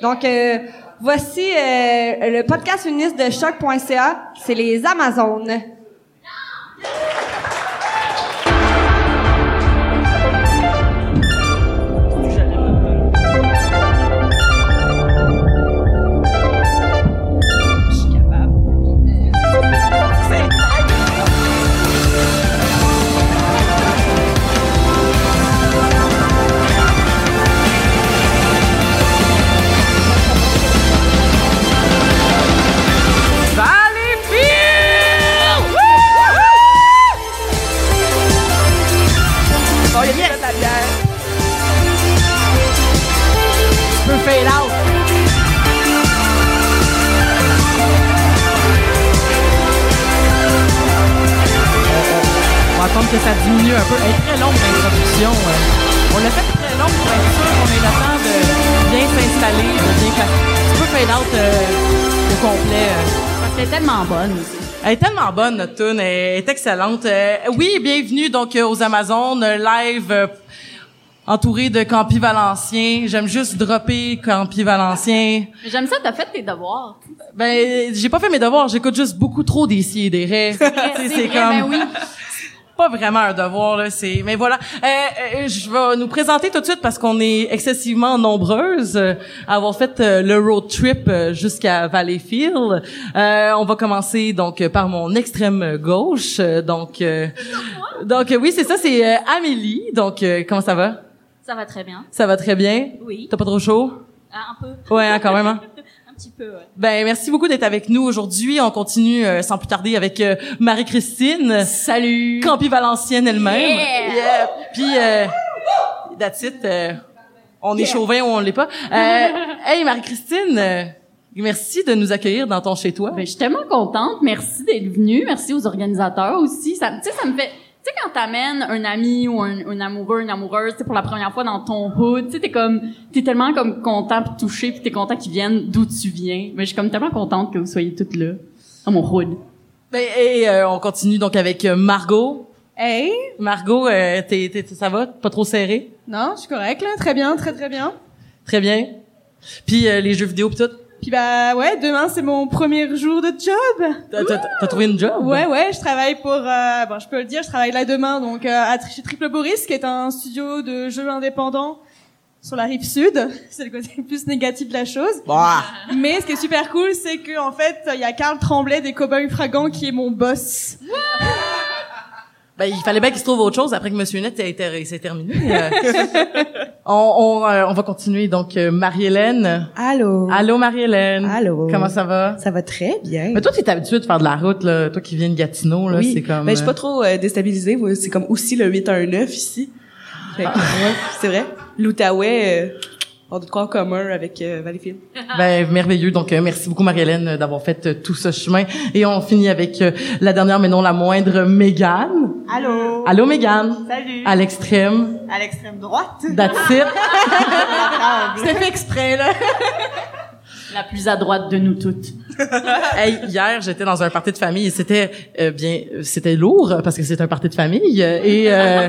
Donc, euh, voici euh, le podcast féministe de choc.ca. C'est les Amazones. Que ça diminue un peu. Elle est très longue, l'introduction. euh. On l'a fait très longue pour être sûr qu'on ait le temps de bien s'installer, de bien faire. Tu peux fade out euh, au complet. euh. Parce qu'elle est tellement bonne aussi. Elle est tellement bonne, notre tune, elle est excellente. Euh, oui, bienvenue donc euh, aux Amazones, live euh, entouré de Campi Valencien. J'aime juste dropper Campi Valencien. J'aime ça, t'as fait tes devoirs. Ben, j'ai pas fait mes devoirs, j'écoute juste beaucoup trop des et des sais, c'est vrai, comme ben oui. Pas vraiment un devoir là, c'est mais voilà. Euh, euh, je vais nous présenter tout de suite parce qu'on est excessivement nombreuses à avoir fait euh, le road trip euh, jusqu'à Valleyfield. Euh, on va commencer donc par mon extrême gauche. donc euh, donc oui, c'est ça, c'est Amélie. Donc comment ça va? Ça va très bien. Ça va très bien? Oui. T'as pas trop chaud? Ah, un peu. Ouais, hein, quand même. Hein? Un petit peu, ouais. Ben merci beaucoup d'être avec nous aujourd'hui. On continue euh, sans plus tarder avec euh, Marie-Christine. Salut. Campi Valencienne elle-même. Yeah! Puis euh, that's it. euh, on est chauvin ou on l'est pas. Euh, hey Marie-Christine, euh, merci de nous accueillir dans ton chez toi. Ben, je suis tellement contente. Merci d'être venue. Merci aux organisateurs aussi. Ça, tu sais, ça me fait, quand t'amènes un ami ou un, un amoureux, une amoureuse, tu sais, pour la première fois dans ton hood, tu sais, t'es comme, t'es tellement comme content pis touché pis t'es content qu'ils viennent d'où tu viens. Mais je suis comme tellement contente que vous soyez toutes là. Dans mon hood. Ben, et euh, on continue donc avec euh, Margot. Hey! Margot, euh, t'es, t'es- ça va? Pas trop serré? Non, je suis correcte, là. Très bien, très très bien. Très bien. Puis euh, les jeux vidéo pis tout? Puis bah ouais, demain c'est mon premier jour de job. T'as, t'as- t'as trouvé une job Ouais, ouais, je travaille pour... Euh, bon, je peux le dire, je travaille là demain, donc euh, à Tri- chez Triple Boris, qui est un studio de jeux indépendants sur la rive sud. C'est le côté plus négatif de la chose. Bah. Mais ce qui est super cool, c'est que en fait, il y a Carl Tremblay des Cowboys Fragants qui est mon boss. Ben, il fallait bien qu'il se trouve autre chose après que Monsieur Net s'est terminé. Euh, on, on, euh, on va continuer. Donc, euh, Marie-Hélène. Allô? Allô, Marie-Hélène. Allô? Comment ça va? Ça va très bien. Mais toi, tu es habituée de faire de la route, là. Toi qui viens de Gatineau, là, oui. c'est comme... Ben, je suis pas trop euh, déstabilisée. C'est comme aussi le 819 ici. Ah. ouais, c'est vrai. L'Outaouais, euh, on a de quoi en commun avec euh, Valleyfield. Ben, merveilleux. Donc, euh, merci beaucoup, Marie-Hélène, euh, d'avoir fait euh, tout ce chemin. Et on finit avec euh, la dernière, mais non la moindre, Mégane. Allô? Allô, Mégane. Salut! À l'extrême. À l'extrême droite. That's it. C'était fait exprès, là. La plus à droite de nous toutes. Hey, hier, j'étais dans un party de famille et c'était euh, bien, euh, c'était lourd parce que c'est un party de famille euh, et euh,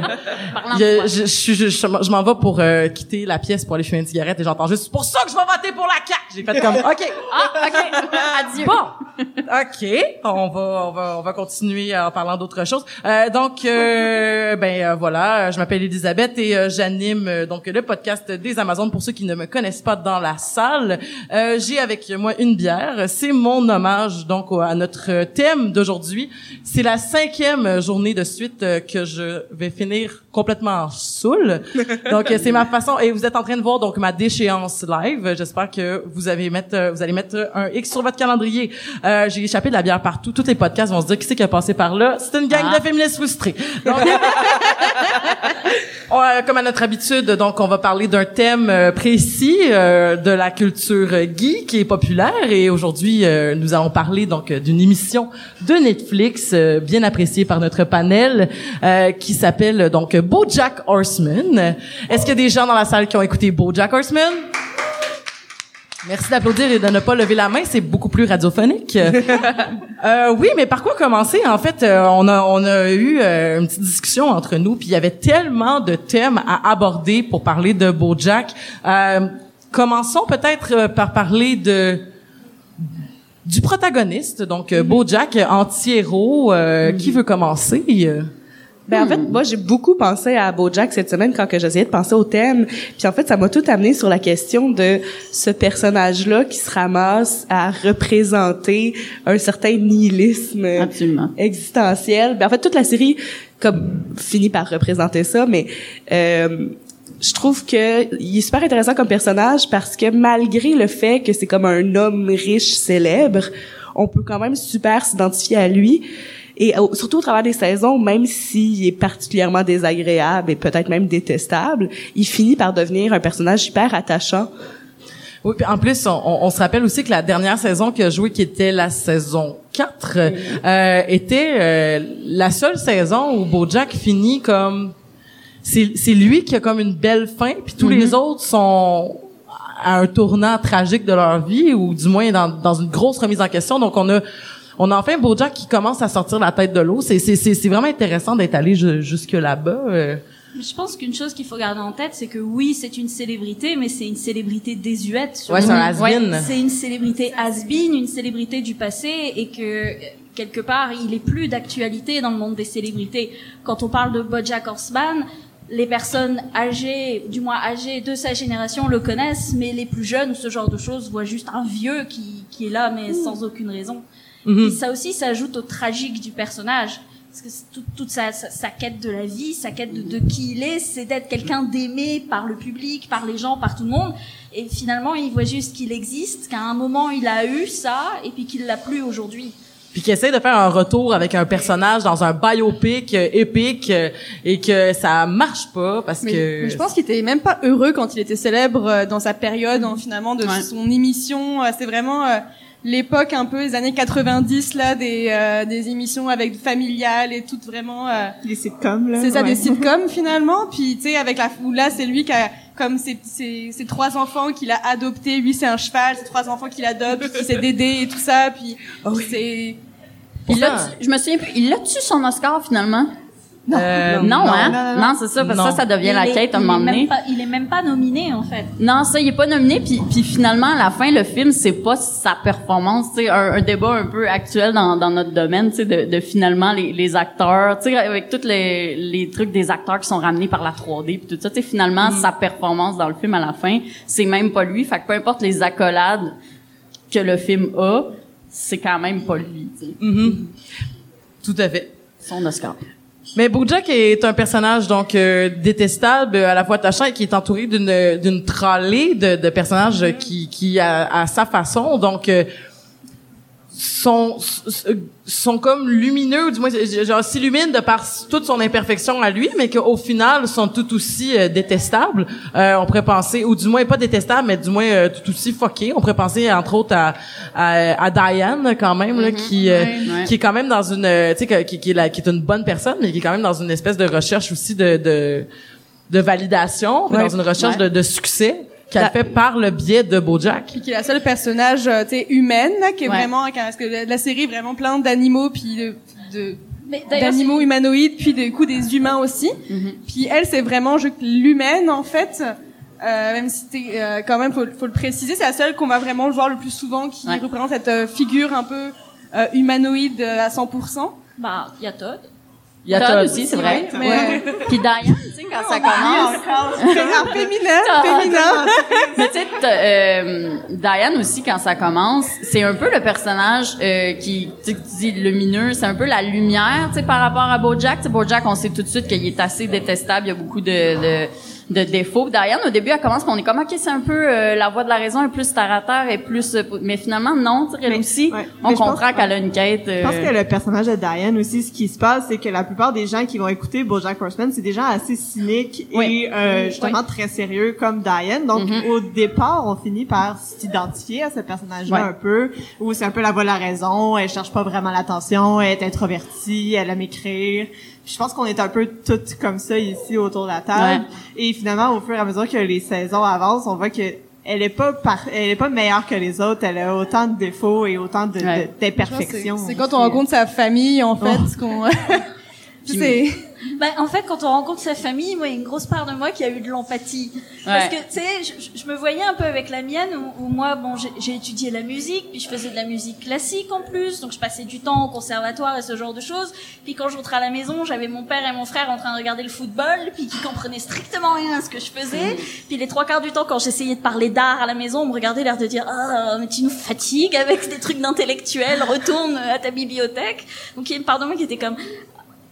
je, je, je, m'en vais pour euh, quitter la pièce pour aller fumer une cigarette et j'entends juste c'est pour ça que je vais voter pour la CAQ. J'ai fait comme OK. Ah, OK. Adieu. Bon. OK, on va on va on va continuer en parlant d'autre chose. Euh, donc euh, ben voilà, je m'appelle Elisabeth et j'anime donc le podcast des Amazones pour ceux qui ne me connaissent pas dans la salle. Euh, j'ai avec moi une bière, c'est mon hommage donc à notre thème d'aujourd'hui. C'est la cinquième journée de suite euh, que je vais finir complètement saoul. Donc euh, c'est ma façon et vous êtes en train de voir donc ma déchéance live. J'espère que vous avez mettre euh, vous allez mettre un X sur votre calendrier. Euh, j'ai échappé de la bière partout. Tous les podcasts vont se dire qui c'est qui a passé par là? C'est une gang Ah. de féministes frustrés. Donc, comme à notre habitude, donc on va parler d'un thème euh, précis euh, de la culture geek qui est populaire et aujourd'hui euh, nous allons parler donc euh, d'une émission de Netflix euh, bien appréciée par notre panel euh, qui s'appelle donc BoJack Horseman. Est-ce qu'il y a des gens dans la salle qui ont écouté BoJack Horseman? Merci d'applaudir et de ne pas lever la main, c'est beaucoup plus radiophonique. Euh, oui, mais par quoi commencer? En fait, euh, on a on a eu euh, une petite discussion entre nous, puis il y avait tellement de thèmes à aborder pour parler de BoJack. Euh, commençons peut-être par parler de du protagoniste, donc euh, BoJack, anti-héros. euh, Qui veut commencer? Ben en fait, moi j'ai beaucoup pensé à BoJack cette semaine quand que j'essayais de penser au thème. Puis en fait, ça m'a tout amené sur la question de ce personnage-là qui se ramasse à représenter un certain nihilisme Absolument. existentiel. Ben en fait, toute la série comme finit par représenter ça, mais euh, je trouve que il est super intéressant comme personnage parce que malgré le fait que c'est comme un homme riche célèbre, on peut quand même super s'identifier à lui. Et au- surtout au travers des saisons, même s'il est particulièrement désagréable et peut-être même détestable, il finit par devenir un personnage hyper attachant. Oui, puis en plus, on, on- on se rappelle aussi que la dernière saison qu'il a joué, qui était la saison 4, euh, était euh, la seule saison où BoJack finit comme... C'est lui qui a comme une belle fin, puis tous les autres sont à un tournant tragique de leur vie, ou du moins dans, dans une grosse remise en question. Donc, on a... On a enfin BoJack qui commence à sortir la tête de l'eau. C'est c'est- c'est- c'est vraiment intéressant d'être allé ju- jusque là-bas. euh. Je pense qu'une chose qu'il faut garder en tête, c'est que oui, c'est une célébrité, mais c'est une célébrité désuète. Ouais, c'est un has-been. C'est une célébrité has-been, une célébrité du passé, et que quelque part, il est plus d'actualité dans le monde des célébrités. Quand on parle de BoJack Horseman, les personnes âgées, du moins âgées de sa génération, le connaissent, mais les plus jeunes ce genre de choses voient juste un vieux qui, qui est là, mais sans aucune raison. Mhm. Et ça aussi, ça ajoute au tragique du personnage. Parce que tout- toute sa, sa, sa quête de la vie, sa quête de, de qui il est, c'est d'être quelqu'un d'aimé par le public, par les gens, par tout le monde. Et finalement, il voit juste qu'il existe, qu'à un moment, il a eu ça, et puis qu'il l'a plus aujourd'hui. puis qui essaie de faire un retour avec un personnage dans un biopic euh, épique euh, et que ça marche pas parce Mais, que mais je pense qu'il était même pas heureux quand il était célèbre euh, dans sa période, en, finalement, de Ouais. son émission. C'est vraiment euh, l'époque un peu les années 90 là, des euh, des émissions avec familiales et tout vraiment. euh, Les sitcoms, là. c'est ça, ouais. des sitcoms finalement. Puis tu sais, avec la où là, c'est lui qui a comme ses, ses, ses trois enfants qu'il a adoptés. Lui, c'est un cheval. Ses trois enfants qu'il adopte, puis c'est Dédé et tout ça. Puis c'est Il l'a, Pourtant- je me souviens plus, il l'a-tu son Oscar finalement? Euh, Non, hein? non, Non, non, c'est ça, parce que Non. ça, ça devient la est- quête à un il est moment même donné. pas- il est même pas nominé, en fait. Non, ça, il est pas nominé. Puis, puis finalement, à la fin, le film, c'est pas sa performance. Tu sais, un, un débat un peu actuel dans, dans notre domaine, tu sais, de, de finalement les, les acteurs, tu sais, avec tous les, les trucs des acteurs qui sont ramenés par la 3D, puis tout ça. Tu sais, finalement, sa performance dans le film à la fin, c'est même pas lui. Fait que peu importe les accolades que le film a, c'est quand même pas lui. Tu sais, mhm. Tout à fait. son Oscar. Mais BoJack est un personnage donc euh, détestable, à la fois attachant et qui est entouré d'une d'une tralée de, personnages euh, qui qui à, sa façon. Donc euh, sont sont comme lumineux ou du moins genre s'illuminent de par toute son imperfection à lui mais qu'au final sont tout aussi euh, détestables Euh, on pourrait penser ou du moins pas détestables mais du moins euh, tout aussi fuckés on pourrait penser entre autres à à, à Diane quand même là, qui euh, Ouais. qui est quand même dans une tu sais que- qui, qui est la- qui est une bonne personne mais qui est quand même dans une espèce de recherche aussi de de, de validation Ouais. dans une recherche Ouais. de, de succès qu'elle La- fait par le biais de BoJack puis qui est la seule personnage euh, tu sais humaine là, qui est Ouais. vraiment parce que la, la série est vraiment plein d'animaux puis de, de d'animaux humanoïdes puis du coup des humains aussi Mhm. puis elle c'est vraiment l'humaine en fait euh, même si t'es, euh, quand même faut, faut le préciser c'est la seule qu'on va vraiment le voir le plus souvent qui Ouais. représente cette euh, figure un peu euh, humanoïde à 100% bah, il y a Todd. Il y a Todd aussi, c'est vrai. mais Puis Diane, tu sais, quand ça commence... Fé- féminin féminin. Mais tu sais, euh, Diane aussi, quand ça commence, c'est un peu le personnage euh, qui, tu dis lumineux, c'est un peu la lumière, tu sais, par rapport à BoJack. Tu sais, BoJack, on sait tout de suite qu'il est assez détestable, il y a beaucoup de, de, de défauts. Diane, au début, elle commence, on est comme, ok, c'est un peu euh, la voix de la raison, est plus terre à terre, et plus, euh, mais finalement, non, elle aussi, ouais. on comprend qu'elle a une quête. Je pense euh, que le personnage de Diane aussi, ce qui se passe, c'est que la plupart des gens qui vont écouter BoJack Horseman, c'est des gens assez cyniques Oui. et euh, justement très sérieux comme Diane. Donc Mhm. au départ, on finit par s'identifier à ce personnage-là Ouais. un peu, où c'est un peu la voix de la raison, elle cherche pas vraiment l'attention, elle est introvertie, elle aime écrire. Puis je pense qu'on est un peu toutes comme ça ici autour de la table. Et finalement, au fur et à mesure que les saisons avancent, on voit que elle est pas par- elle est pas meilleure que les autres. Elle a autant de défauts et autant de, Ouais. de- d'imperfections. C'est quand on rencontre sa famille, en fait, qu'on... Bah, en fait, quand on rencontre sa famille, moi, il y a une grosse part de moi qui a eu de l'empathie. Parce que, Ouais. tu sais, je, je me voyais un peu avec la mienne, où, où moi, bon, j'ai- étudié la musique, puis je faisais de la musique classique en plus, donc je passais du temps au conservatoire et ce genre de choses. Puis quand je rentrais à la maison, j'avais mon père et mon frère en train de regarder le football, puis qui comprenaient strictement rien à ce que je faisais. Puis les trois quarts du temps, quand j'essayais de parler d'art à la maison, on me regardait l'air de dire, ah, mais tu nous fatigues avec des trucs d'intellectuels, retourne à ta bibliothèque. Donc il y a une part de moi qui était comme,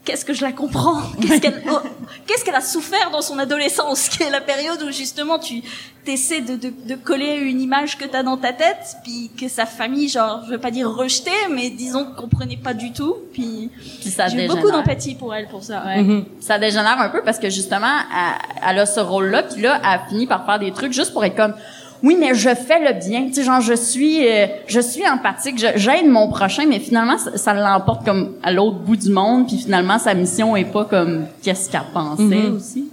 qu'est-ce que je la comprends Qu'est-ce qu'elle oh, qu'est-ce qu'elle a souffert dans son adolescence Qui est la période où justement tu t'essaies de, de, de coller une image que t'as dans ta tête, puis que sa famille, genre, je veux pas dire rejetée, mais disons comprenait pas du tout. Puis Puis ça j'ai beaucoup d'empathie pour elle pour ça. Ouais. Ça dégénère un peu parce que justement, elle, elle a ce rôle-là, puis là, elle finit par faire des trucs juste pour être comme oui, mais je fais le bien, tu sais, genre je suis, euh, je suis empathique, je- j'aide mon prochain, mais finalement ça, ça l'emporte comme à l'autre bout du monde, puis finalement sa mission est pas comme qu'est-ce qu'elle pensait aussi.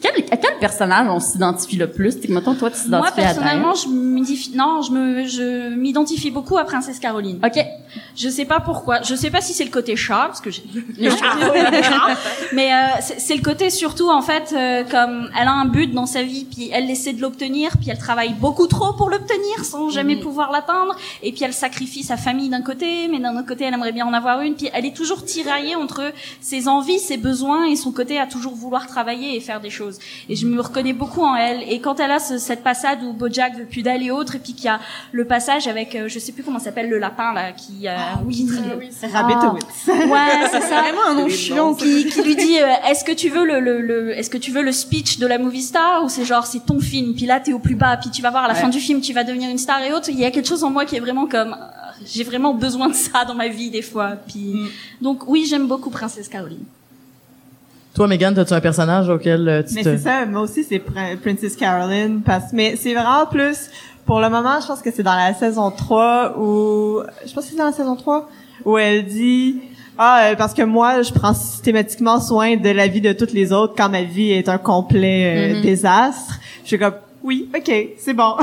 Quel, à quel personnage on s'identifie le plus? Mettons, toi, tu Moi t'identifies à personnellement, je m'identifie non, je me je m'identifie beaucoup à Princesse Caroline. Ok. Je sais pas pourquoi. Je sais pas si c'est le côté chat, parce que j'ai mais euh, c'est le côté surtout en fait euh, comme elle a un but dans sa vie, puis elle essaie de l'obtenir, puis elle travaille beaucoup trop pour l'obtenir sans jamais pouvoir l'atteindre, et puis elle sacrifie sa famille d'un côté, mais d'un autre côté elle aimerait bien en avoir une, puis elle est toujours tiraillée entre ses envies, ses besoins et son côté à toujours vouloir travailler et faire des choses. Et je me reconnais beaucoup en elle. Et quand elle a ce- cette passade où Bojack veut plus d'elle et autres, et puis qu'il y a le passage avec, euh, je sais plus comment s'appelle le lapin là, qui, euh, oui, Rabbitowitz. Ouais, c'est ça. vraiment un nom chiant. Qui, qui lui dit euh, est-ce que tu veux le, le, le est-ce que tu veux le speech de la movie star ou c'est genre c'est ton film puis là t'es au plus bas puis tu vas voir à la fin du film tu vas devenir une star et autres il y a quelque chose en moi qui est vraiment comme euh, j'ai vraiment besoin de ça dans ma vie des fois puis donc oui j'aime beaucoup Princesse Caroline Toi, Megan, as-tu un personnage auquel euh, tu Mais te... c'est ça, moi aussi c'est Prin- Princess Caroline parce mais c'est vraiment plus pour le moment, je pense que c'est dans la saison 3 où je pense que c'est dans la saison 3 où elle dit ah euh, parce que moi je prends systématiquement soin de la vie de toutes les autres quand ma vie est un complet euh, désastre. Je suis comme oui, OK, c'est bon.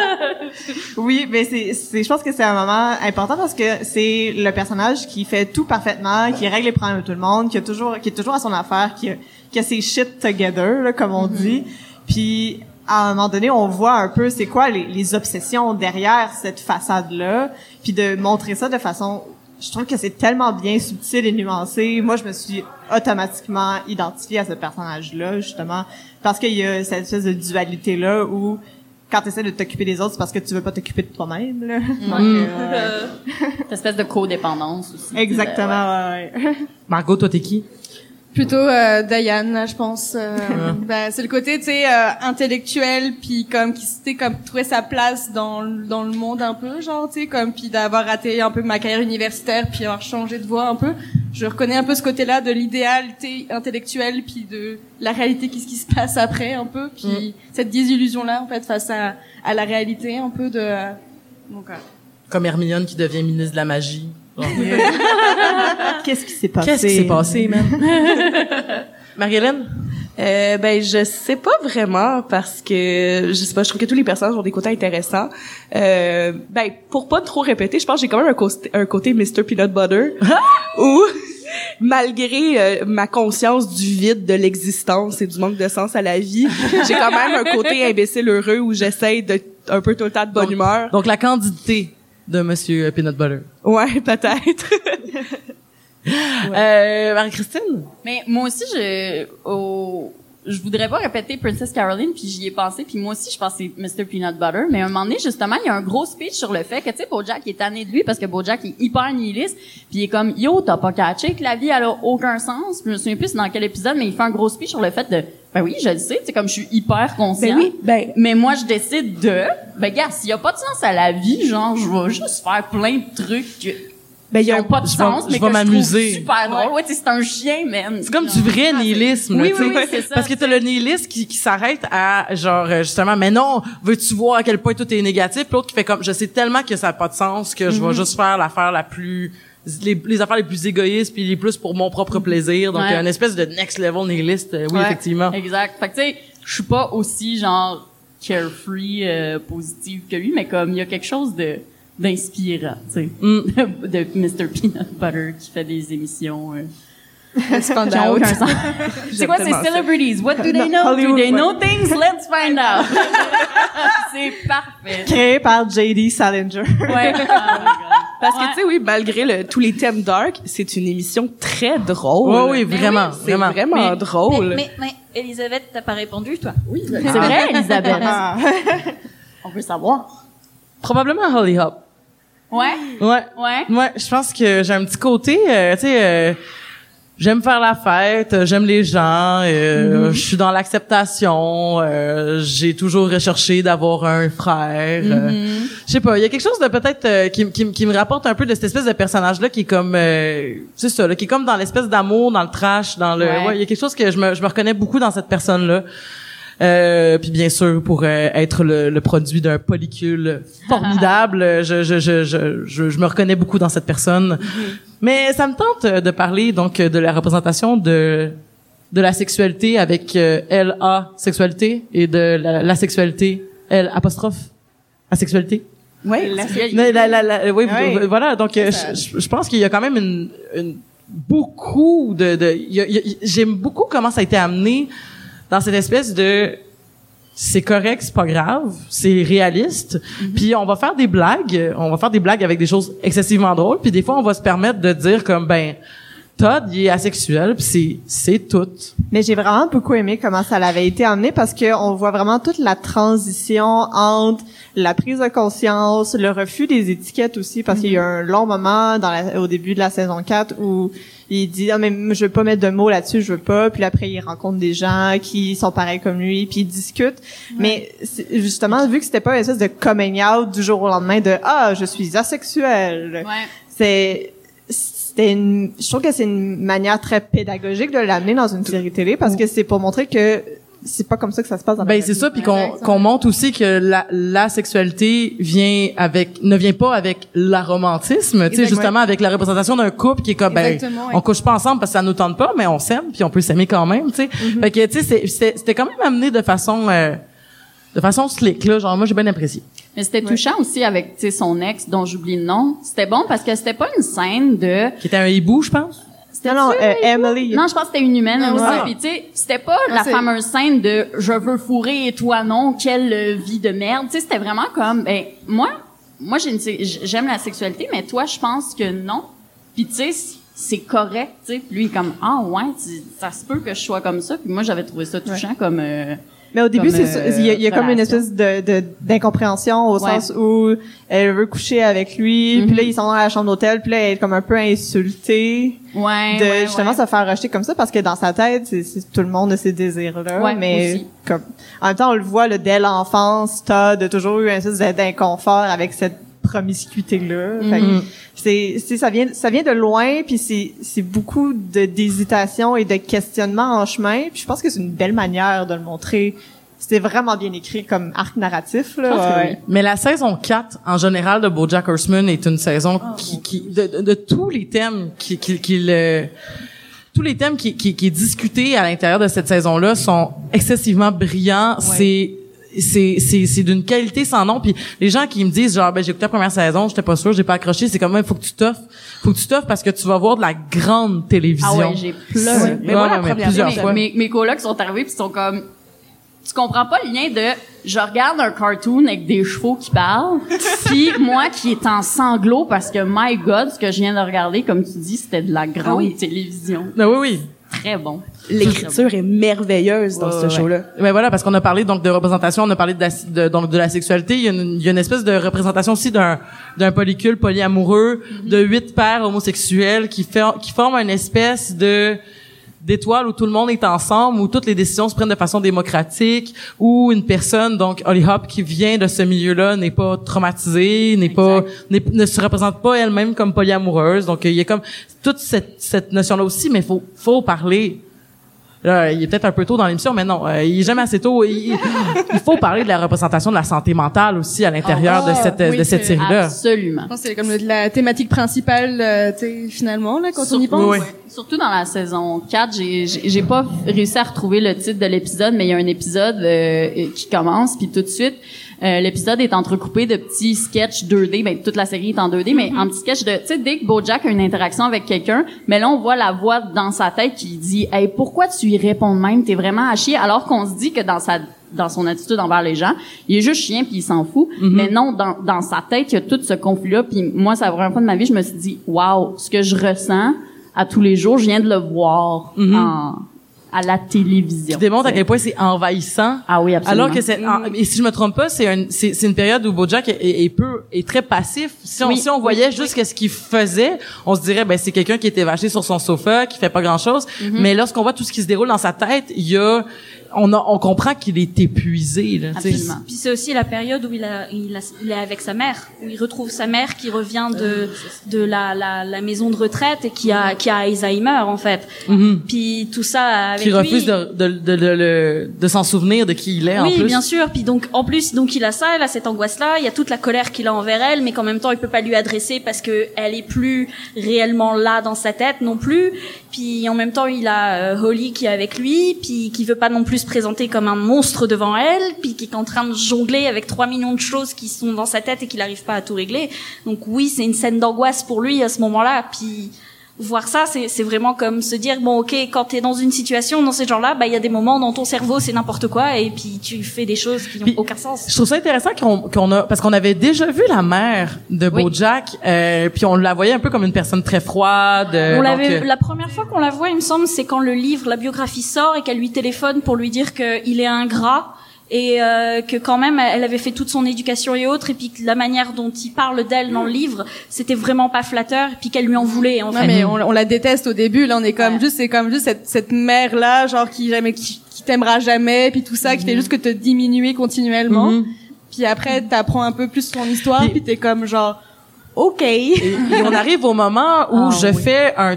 oui, mais c'est c'est je pense que c'est un moment important parce que c'est le personnage qui fait tout parfaitement, qui règle les problèmes de tout le monde, qui a toujours qui est toujours à son affaire, qui a, qui a ses shit together là, comme on dit. Puis à un moment donné, on voit un peu c'est quoi les, les obsessions derrière cette façade là, puis de montrer ça de façon je trouve que c'est tellement bien subtil et nuancé. Moi, je me suis automatiquement identifiée à ce personnage-là, justement, parce qu'il y a cette espèce de dualité-là où quand tu essaies de t'occuper des autres, c'est parce que tu veux pas t'occuper de toi-même. Là. Donc, euh, Cette espèce de codépendance aussi. exactement, ouais. ouais. Margot, toi, t'es qui? Plutôt euh, Diane, je pense. Euh, ben, c'est le côté, tu sais, euh, intellectuel, puis comme qui s'était comme trouvé sa place dans le- dans le monde un peu, genre, tu sais, comme puis d'avoir raté un peu ma carrière universitaire, puis avoir changé de voie un peu. Je reconnais un peu ce côté-là de l'idéalité intellectuelle, puis de la réalité, qu'est-ce qui se passe après, un peu, puis cette désillusion-là, en fait, face à à la réalité, un peu de. donc, euh, Comme Hermione qui devient ministre de la magie. Bon. Qu'est-ce qui s'est passé? Qu'est-ce qui s'est passé, man? Marie-Hélène? Euh, ben je sais pas vraiment parce que je sais pas je trouve que tous les personnages ont des côtés intéressants euh, ben pour pas trop répéter je pense que j'ai quand même un, côté un côté Mr Peanut Butter où malgré euh, ma conscience du vide de l'existence et du manque de sens à la vie j'ai quand même un côté imbécile heureux où j'essaye de un peu tout le temps de bonne Donc- humeur Donc, la candidité de Monsieur Peanut Butter. ouais peut-être Euh, Marie-Christine? Mais moi aussi, je, au, je voudrais pas répéter Princess Caroline, puis j'y ai pensé, puis moi aussi, je pensais Mr. Peanut Butter. Mais à un moment donné, justement, il y a un gros speech sur le fait que, tu sais, Bojack est tanné de lui parce que Bojack est hyper nihiliste, puis il est comme, yo, t'as pas catché que la vie, elle a aucun sens. Puis je me souviens plus dans quel épisode, mais il fait un gros speech sur le fait de, ben oui, je le sais, c'est comme je suis hyper conscient. ben oui ben Mais moi, je décide de, ben gars, s'il y a pas de sens à la vie, genre, je vais juste faire plein de trucs que- ben il y qui a ont pas de je vais- sens, je mais vais que je m'amuser. trouve super drôle. Ouais, tu sais, c'est un chien, man. C'est comme du vrai nihilisme, Oui, là, tu oui, sais. oui, c'est ça, Parce que t'as le nihiliste qui, qui s'arrête à, genre, euh, justement, mais non, veux-tu voir à quel point tout est négatif? L'autre qui fait comme, je sais tellement que ça n'a pas de sens que je vais juste faire l'affaire la plus, les, les affaires les plus égoïstes puis les plus pour mon propre plaisir. Donc, Ouais. il y a une espèce de next level nihiliste, euh, oui, Ouais, effectivement. Exact. Fait que tu sais, je suis pas aussi genre carefree, euh, positive que lui, mais comme il y a quelque chose de d'inspirant, tu sais, Mm. de Mr. Peanut Butter qui fait des émissions. euh. aucun sens. c'est quoi ces celebrities? What do they know? Hollywood, do they ouais. know things? Let's find out. c'est parfait. Créé par J.D. Salinger. Ouais. Parce que, Ouais. tu sais, oui, malgré le, tous les thèmes dark, c'est une émission très drôle. Oui, oui, vraiment, C'est vraiment. vraiment drôle. Mais, mais, mais Elisabeth, t'as pas répondu, toi? Oui. C'est vrai, Elisabeth. Ah. On veut savoir. Probablement Holly Hop. Ouais. Ouais. Ouais. Ouais, je pense que j'ai un petit côté, euh, tu sais, euh, j'aime faire la fête, euh, j'aime les gens, euh, je suis dans l'acceptation, euh, j'ai toujours recherché d'avoir un frère. euh, je sais pas, il y a quelque chose de peut-être euh, qui, qui, qui me rapporte un peu de cette espèce de personnage-là qui est comme, euh, c'est ça, là, qui est comme dans l'espèce d'amour, dans le trash, dans le, Ouais. ouais, il y a quelque chose que je me, je me reconnais beaucoup dans cette personne-là. Euh, puis bien sûr, pour euh, être le, le produit d'un polycule formidable, je, je, je, je, je, je me reconnais beaucoup dans cette personne. Mais ça me tente euh, de parler donc euh, de la représentation de de la sexualité avec euh, L A sexualité et de la, la sexualité L apostrophe asexualité. Ouais. Mais la, la, la- oui, Oui. vous- voilà. Donc, je, je- je pense qu'il y a quand même une, une beaucoup de, de j'aime beaucoup comment ça a été amené dans cette espèce de c'est correct, c'est pas grave, c'est réaliste. Puis on va faire des blagues, on va faire des blagues avec des choses excessivement drôles, puis des fois on va se permettre de dire comme ben Todd, il est asexuel, puis c'est c'est tout. Mais j'ai vraiment beaucoup aimé comment ça l'avait été amené parce que on voit vraiment toute la transition entre la prise de conscience, le refus des étiquettes aussi parce qu'il y a un long moment dans la- au début de la saison 4 où il dit ah mais je veux pas mettre de mots là-dessus, je veux pas. Puis après il rencontre des gens qui sont pareils comme lui, puis ils discutent. Mais justement vu que c'était pas une espèce de coming out du jour au lendemain de ah je suis asexuel. Ouais. C'est c'était une je trouve que c'est une manière très pédagogique de l'amener dans une série télé parce que c'est pour montrer que c'est pas comme ça que ça se passe dans la Ben c'est ça, puis qu'on qu'on montre aussi que la, la sexualité vient avec ne vient pas avec l'aromantisme, tu sais justement avec la représentation d'un couple qui est comme ben on couche pas ensemble parce que ça nous tente pas, mais on s'aime puis on peut s'aimer quand même, tu sais. Mm-hmm. Fait que tu sais c'était quand même amené de façon euh, de façon slick là, genre moi j'ai bien apprécié. Mais c'était touchant aussi avec tu sais, son ex dont j'oublie le nom. C'était bon parce que c'était pas une scène de Qui était un hibou, je pense. C'était Non non, euh? Emily? Non, je pense que c'était une humaine Ah, aussi. Puis tu sais, c'était pas la c'est- fameuse scène de je veux fourrer et toi non, quelle euh, vie de merde. Tu sais, c'était vraiment comme ben moi, moi j'ai une sé- j'aime la sexualité, mais toi je pense que non. Puis tu sais, c'est correct. Tu sais, lui il est comme ah ouais, tu- ça se peut que je sois comme ça. Puis moi j'avais trouvé ça touchant comme. euh, Mais au début, il y a, y a comme une espèce de de- d'incompréhension au Ouais. sens où elle veut coucher avec lui, Mhm. puis là ils sont dans la chambre d'hôtel, puis là elle est comme un peu insultée ouais. de ouais, justement se faire rejeter comme ça parce que dans sa tête, c'est c'est- tout le monde a ces désirs là, Ouais, mais aussi. comme en même temps on le voit là, dès l'enfance, Todd a toujours eu un espèce d'inconfort avec cette promiscuité là. Mhm. c'est c'est ça vient ça vient de loin puis c'est c'est beaucoup de d'hésitation et de questionnement en chemin. Puis je pense que c'est une belle manière de le montrer. C'était vraiment bien écrit comme arc narratif là. Ouais. Mais la saison 4, en général, de BoJack Horseman est une saison Ah, qui, qui de, de- de tous les thèmes qui, qui, qui le, tous les thèmes qui, qui, qui est discuté à l'intérieur de cette saison-là sont excessivement brillants. C'est c'est c'est d'une qualité sans nom. Puis les gens qui me disent genre ben j'ai écouté la première saison j'étais pas sûr j'ai pas accroché c'est comme il faut que tu t'offres faut que tu t'offres parce que tu vas voir de la grande télévision. Ah ouais, j'ai pleuré. Ouais. Mais moi, la première fois mes, mes colocs sont arrivés puis sont comme tu comprends pas le lien de je regarde un cartoon avec des chevaux qui parlent puis moi qui est en sanglots parce que my god ce que je viens de regarder comme tu dis c'était de la grande télévision. Ah oui oui très bon L'écriture est merveilleuse dans Ouais, ce ouais. show-là. Ben voilà, parce qu'on a parlé donc de représentation, on a parlé de la, de, donc, de la sexualité. Il y, a une, il y a une espèce de représentation aussi d'un d'un polycule polyamoureux, de huit pères homosexuels qui fait qui forment une espèce de d'étoile où tout le monde est ensemble, où toutes les décisions se prennent de façon démocratique, où une personne, donc Holly Hop, qui vient de ce milieu-là, n'est pas traumatisée, n'est pas, ne se représente pas elle-même comme polyamoureuse. Donc il y a comme toute cette, cette notion-là aussi, mais faut faut parler. Là, il est peut-être un peu tôt dans l'émission, mais non, euh, il est jamais assez tôt. Il, il faut parler de la représentation de la santé mentale aussi à l'intérieur de Ah, cette oui, de cette série-là. absolument Je pense que c'est comme la thématique principale, euh, tu sais, finalement, là, quand on y Surtout- pense. Oui. Surtout dans la saison 4, j'ai j'ai j'ai pas réussi à retrouver le titre de l'épisode, mais il y a un épisode euh, qui commence, puis tout de suite, Euh, L'épisode est entrecoupé de petits sketchs 2D. Ben, toute la série est en 2D, mais en petits sketchs de... Tu sais, dès que Bojack a une interaction avec quelqu'un, mais là, on voit la voix dans sa tête qui dit « Hey, pourquoi tu y réponds de même? T'es vraiment à chier. » Alors qu'on se dit que dans sa dans son attitude envers les gens, il est juste chien puis il s'en fout. Mais non, dans, dans sa tête, il y a tout ce conflit-là. Puis moi, c'est la première fois de ma vie, je me suis dit, waouh, ce que je ressens à tous les jours, je viens de le voir en, à la télévision. Qui démontre à quel point c'est envahissant. Ah oui, absolument. Alors que c'est, en- et si je me trompe pas, c'est un, c'est, c'est une période où BoJack est, peu, est très passif. Si on, Oui, si on voyait juste qu'est-ce qu'il faisait, on se dirait, ben, c'est quelqu'un qui était vaché sur son sofa, qui fait pas grand chose. Mm-hmm. Mais lorsqu'on voit tout ce qui se déroule dans sa tête, il y a, on a, on comprend qu'il est épuisé, là. Absolument. Puis c'est aussi la période où il, a, il, a- il est avec sa mère, où il retrouve sa mère qui revient de, de la, la, la maison de retraite et qui a, qui a Alzheimer en fait. Mhm. Puis tout ça avec Qui lui. refuse de, de, de, de, de, de s'en souvenir de qui il est, en Oui, plus. bien sûr. Puis donc, en plus, donc il a ça, il a cette angoisse-là. Il y a toute la colère qu'il a envers elle, mais qu'en même temps, il peut pas lui adresser parce que elle est plus réellement là dans sa tête non plus. Puis en même temps, il a euh, Holly qui est avec lui, puis qui veut pas non plus se présenter comme un monstre devant elle, puis qui est en train de jongler avec trois millions de choses qui sont dans sa tête et qu'il n'arrive pas à tout régler. Donc oui, c'est une scène d'angoisse pour lui à ce moment-là. Puis voir ça, c'est c'est vraiment comme se dire bon, ok, quand t'es dans une situation dans ces genres-là, bah il y a des moments dans ton cerveau c'est n'importe quoi et puis tu fais des choses qui n'ont aucun sens. Je trouve ça intéressant qu'on qu'on a parce qu'on avait déjà vu la mère de Oui. BoJack, euh, puis on la voyait un peu comme une personne très froide. euh, On l'avait euh, la première fois qu'on la voit, il me semble, c'est quand le livre, la biographie sort et qu'elle lui téléphone pour lui dire qu'il est ingrat et euh, que quand même elle avait fait toute son éducation et autres et puis que la manière dont il parle d'elle dans le livre, c'était vraiment pas flatteur et puis qu'elle lui en voulait en Non, fait. mais on, on la déteste au début. Là, on est comme Ouais. juste, c'est comme juste cette, cette mère là, genre qui jamais, qui, qui t'aimera jamais, puis tout ça, qui fait juste que te diminuer continuellement. Mhm. Puis après, t'apprends un peu plus son histoire, Puis- puis t'es comme genre, ok. et, et on arrive au moment où Ah, je oui. fais un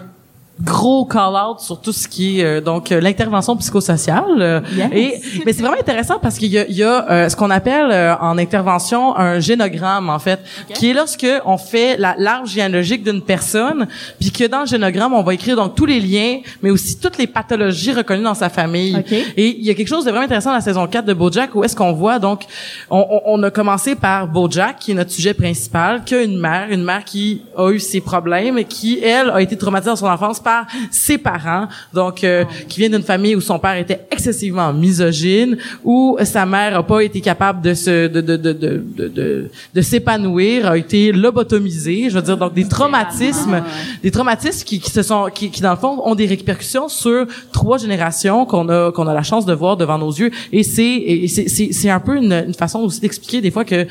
gros call out sur tout ce qui est euh, donc euh, l'intervention psychosociale euh, Yes. et mais c'est vraiment intéressant parce qu'il y a, il y a euh, ce qu'on appelle euh, en intervention un génogramme en fait qui est lorsque on fait la l'arbre généalogique d'une personne puis que dans le génogramme on va écrire donc tous les liens mais aussi toutes les pathologies reconnues dans sa famille Ok. et il y a quelque chose de vraiment intéressant dans la saison 4 de BoJack où est-ce qu'on voit donc on, on, on a commencé par BoJack qui est notre sujet principal qui a une mère une mère qui a eu ses problèmes et qui elle a été traumatisée dans son enfance par ses parents donc euh, qui vient d'une famille où son père était excessivement misogyne où sa mère a pas été capable de se de de de de de, de, de s'épanouir a été lobotomisée. Je veux dire donc des traumatismes des traumatismes qui, qui se sont qui, qui dans le fond ont des répercussions sur trois générations qu'on a qu'on a la chance de voir devant nos yeux. Et c'est et c'est c'est c'est un peu une, une façon aussi d'expliquer des fois que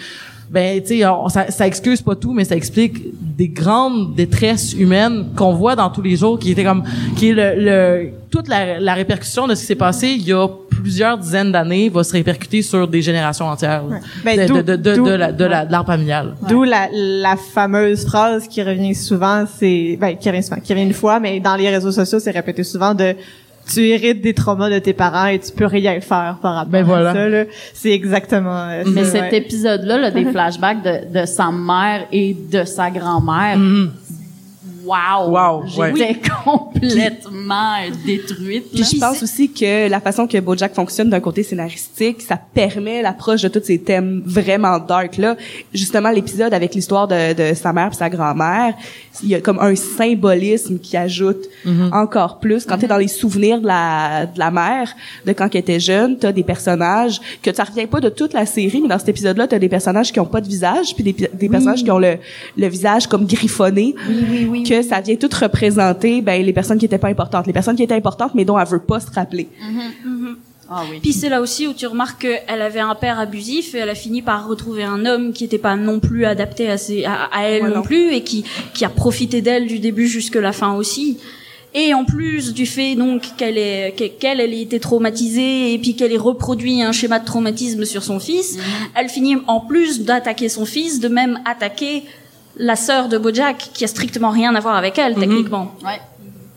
ben tu sais ça, ça excuse pas tout mais ça explique des grandes détresses humaines qu'on voit dans tous les jours qui était comme qui est le, le toute la, la répercussion de ce qui s'est passé il y a plusieurs dizaines d'années va se répercuter sur des générations entières Ben, de, de, de, de, la de la de l'art familial. D'où la, la fameuse phrase qui revient souvent, c'est ben qui revient souvent, qui revient une fois, mais dans les réseaux sociaux, c'est répété souvent de tu hérites des traumas de tes parents et tu peux rien faire par rapport Ben voilà. à ça. là. C'est exactement. euh, Mais ça, cet ouais. épisode-là, là, des flashbacks de, de sa mère et de sa grand-mère, wow! Wow, J'étais complètement détruite. Puis je pense aussi que la façon que BoJack fonctionne d'un côté scénaristique, ça permet l'approche de tous ces thèmes vraiment dark là. Justement l'épisode avec l'histoire de, de sa mère et sa grand-mère, il y a comme un symbolisme qui ajoute encore plus. Quand tu es dans les souvenirs de la de la mère, de quand elle était jeune, tu as des personnages que ça revient pas de toute la série, mais dans cet épisode-là, tu as des personnages qui ont pas de visage, puis des, des personnages qui ont le le visage comme griffonné que ça vient tout représenter ben les personnes qui étaient pas importantes, les personnes qui étaient importantes mais dont elle veut pas se rappeler. Ah oui. Puis c'est là aussi où tu remarques qu'elle avait un père abusif et elle a fini par retrouver un homme qui n'était pas non plus adapté à, ses, à, à elle Ouais, non non. plus et qui, qui a profité d'elle du début jusque la fin aussi. Et en plus du fait donc qu'elle est qu'elle elle ait été traumatisée et puis qu'elle ait reproduit un schéma de traumatisme sur son fils, elle finit en plus d'attaquer son fils de même attaquer la sœur de Bojack qui a strictement rien à voir avec elle techniquement. Ouais.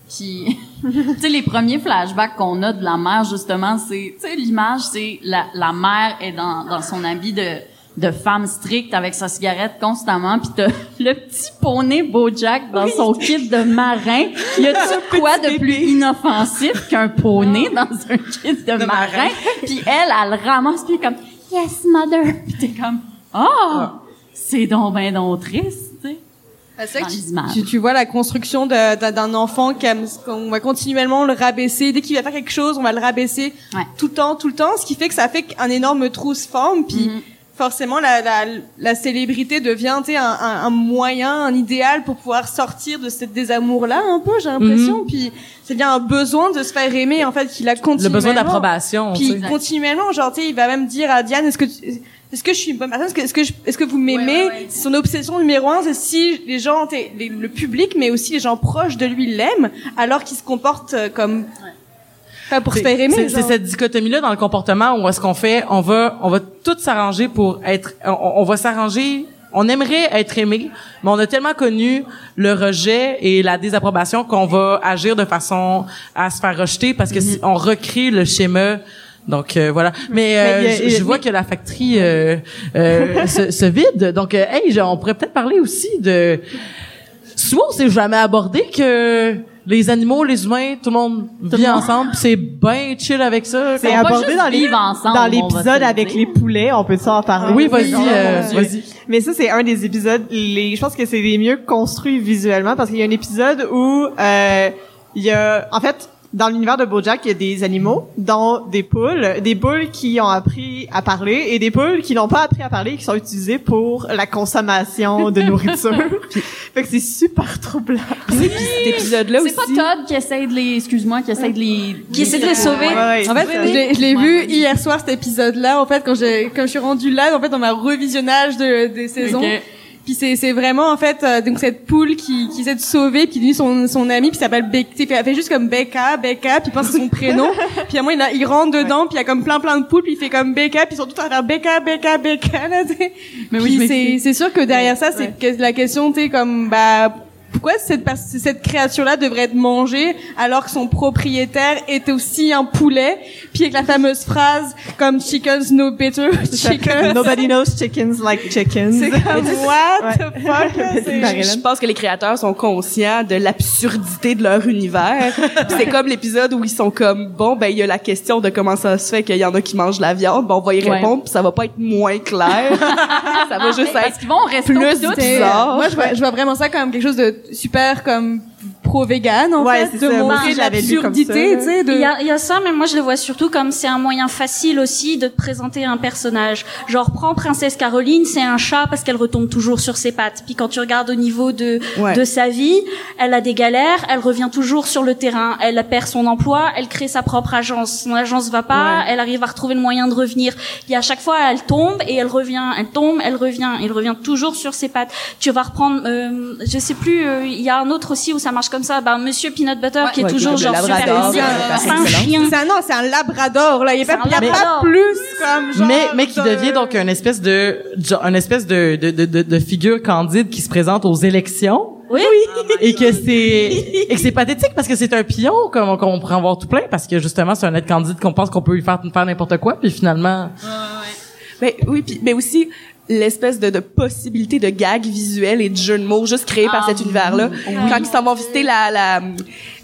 Puis, tu sais, les premiers flashbacks qu'on a de la mère, justement, c'est, tu sais, l'image, c'est la, la mère est dans, dans son habit de, de femme stricte avec sa cigarette constamment, puis t'as le petit poney Bojack dans son kit de marin. Y a-tu quoi de plus inoffensif qu'un poney dans un kit de, marin? Puis elle, elle le ramasse, puis comme, yes, mother. Puis t'es comme, ah, c'est donc ben donc triste, tu sais. Ah, que tu, tu, vois la construction d'un enfant qu'on va continuellement le rabaisser. Dès qu'il va faire quelque chose, on va le rabaisser Ouais. tout le temps, tout le temps. Ce qui fait que ça fait qu'un énorme trou se forme. Puis Mhm. forcément, la, la, la célébrité devient un, un, un moyen, un idéal pour pouvoir sortir de cette désamour-là un peu, j'ai l'impression. Puis c'est bien un besoin de se faire aimer, en fait, qu'il a Le continuellement. besoin d'approbation, Puis continuellement, genre, tu sais, il va même dire à Diane, est-ce que tu- est-ce que je suis une bonne personne? Est-ce que, est-ce que, je- est-ce que vous m'aimez? Ouais, ouais, ouais. C'est Son obsession numéro un, c'est si les gens, t'es- les- le public, mais aussi les gens proches de lui l'aiment, alors qu'il se comporte euh, comme pas pour se faire aimer. C'est c'est cette dichotomie-là dans le comportement où est-ce qu'on fait, on va, on va tout s'arranger pour être, on, on va s'arranger. On aimerait être aimé, mais on a tellement connu le rejet et la désapprobation qu'on va agir de façon à se faire rejeter parce que si- on recrée le schéma. Donc euh, voilà. Mais, euh, Mais a- je, vois que la factory euh, euh, se, se vide. Donc euh, hey, on pourrait peut-être parler aussi de. Souvent, on s'est jamais abordé que les animaux, les humains, tout le monde vit ensemble, pis c'est bien chill avec ça. C'est abordé dans les ensemble, dans l'épisode le avec les poulets, on peut ça en parler. Oui, vas-y, Oh, euh, vas-y. Mais ça c'est un des épisodes les je pense que c'est les mieux construits visuellement parce qu'il y a un épisode où euh, il y a en fait dans l'univers de BoJack, il y a des animaux, dont des poules, des poules qui ont appris à parler et des poules qui n'ont pas appris à parler et qui sont utilisées pour la consommation de nourriture. fait que c'est super troublant. Oui, puis cet épisode-là aussi. C'est pas Todd qui essaie de les, excuse-moi, qui essaie de les... Qui essaie de les sauver. Ouais, ouais, En fait, je l'ai- je l'ai Ouais, vu hier soir cet épisode-là. En fait, quand j'ai quand je suis rendue là, en fait, dans ma revisionnage de, des saisons. Puis c'est c'est vraiment en fait euh, donc cette poule qui qui essaie de sauver puis qui son son ami puis s'appelle Becca elle fait juste comme Becca Becca puis pense c'est son prénom. Puis à moment il, a- il rentre dedans puis il y a comme plein plein de poules puis il fait comme Becca puis ils sont tous à faire Becca Becca Becca là tu sais. Mais oui, c'est c'est sûr que derrière ça c'est que la question tu sais comme bah pourquoi cette cette créature là devrait être mangée alors que son propriétaire est aussi un poulet? Puis avec la fameuse phrase comme chickens know better chickens Nobody knows chickens like chickens. c'est comme what the fuck. Je pense que les créateurs sont conscients de l'absurdité de leur univers. C'est comme l'épisode où ils sont comme bon ben il y a la question de comment ça se fait qu'il y en a qui mangent la viande, bon on va y Ouais. répondre puis ça va pas être moins clair. ça va juste Parce être qu'ils vont plus bizarre. Moi, je vois, je vois vraiment ça comme quelque chose de super comme pro-vegan, en Ouais, fait, c'est de montrer l'absurdité, tu sais, de... Il y, a, il y a ça, mais moi je le vois surtout comme c'est un moyen facile aussi de te présenter un personnage. Genre, prends Princesse Caroline, c'est un chat parce qu'elle retombe toujours sur ses pattes. Puis quand tu regardes au niveau de, Ouais. de sa vie, elle a des galères, elle revient toujours sur le terrain, elle perd son emploi, elle crée sa propre agence. Son agence va pas, elle arrive à retrouver le moyen de revenir. Et à chaque fois, elle tombe et elle revient, elle tombe, elle revient, elle revient toujours sur ses pattes. Tu vas reprendre, euh, je sais plus, euh, il y a un autre aussi où ça marche comme ça, bah, Monsieur Peanut Butter qui est Ouais, toujours genre super euh, C'est un chien. C'est un, non, c'est un labrador, là. Il y a pas, y a pas plus comme genre... mais mais qui de- devient donc une espèce de genre, une espèce de de, de, de de figure candide qui se présente aux élections. Oui. et que c'est et que c'est pathétique parce que c'est un pion comme qu'on pourrait en voir tout plein parce que justement c'est un être candide qu'on pense qu'on peut lui faire faire n'importe quoi puis finalement Mais oui, puis mais aussi l'espèce de, de possibilité de gag visuel et de jeu de mots juste créé par Ah, cet univers-là. Quand ils s'en vont visiter la, la,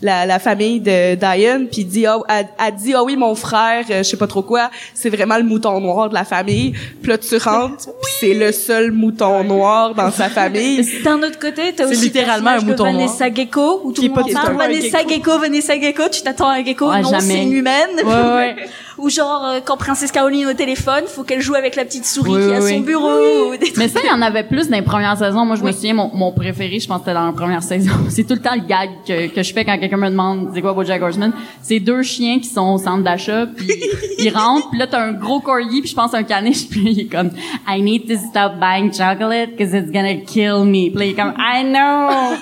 la, la famille de Diane, puis dit, ah, elle, elle dit, ah oui, mon frère, euh, je sais pas trop quoi, c'est vraiment le mouton noir de la famille. Puis là, tu rentres, puis c'est le seul mouton noir dans sa famille. D'un autre côté, t'as C'est aussi littéralement un mouton noir. Vanessa Gecko, où tout Qui le monde parle Vanessa Gecko, Vanessa Gecko, tu t'attends à un gecko, Ouais, non, jamais. c'est une humaine. ouais ouais Ou genre, euh, quand Princesse Caroline au téléphone, faut qu'elle joue avec la petite souris Oui, qui est à oui, son oui. bureau. ou des Mais ça, il y en avait plus dans les premières saisons. Moi, je me souviens, mon, mon préféré, je pense que c'était dans la première saison. C'est tout le temps le gag que, que je fais quand quelqu'un me demande c'est quoi BoJack Horseman? C'est deux chiens qui sont au centre d'achat, puis ils rentrent, puis là, t'as un gros corgi, puis je pense un caniche, puis il est comme « I need to stop buying chocolate because it's gonna kill me. » Puis là, il est comme « I know! »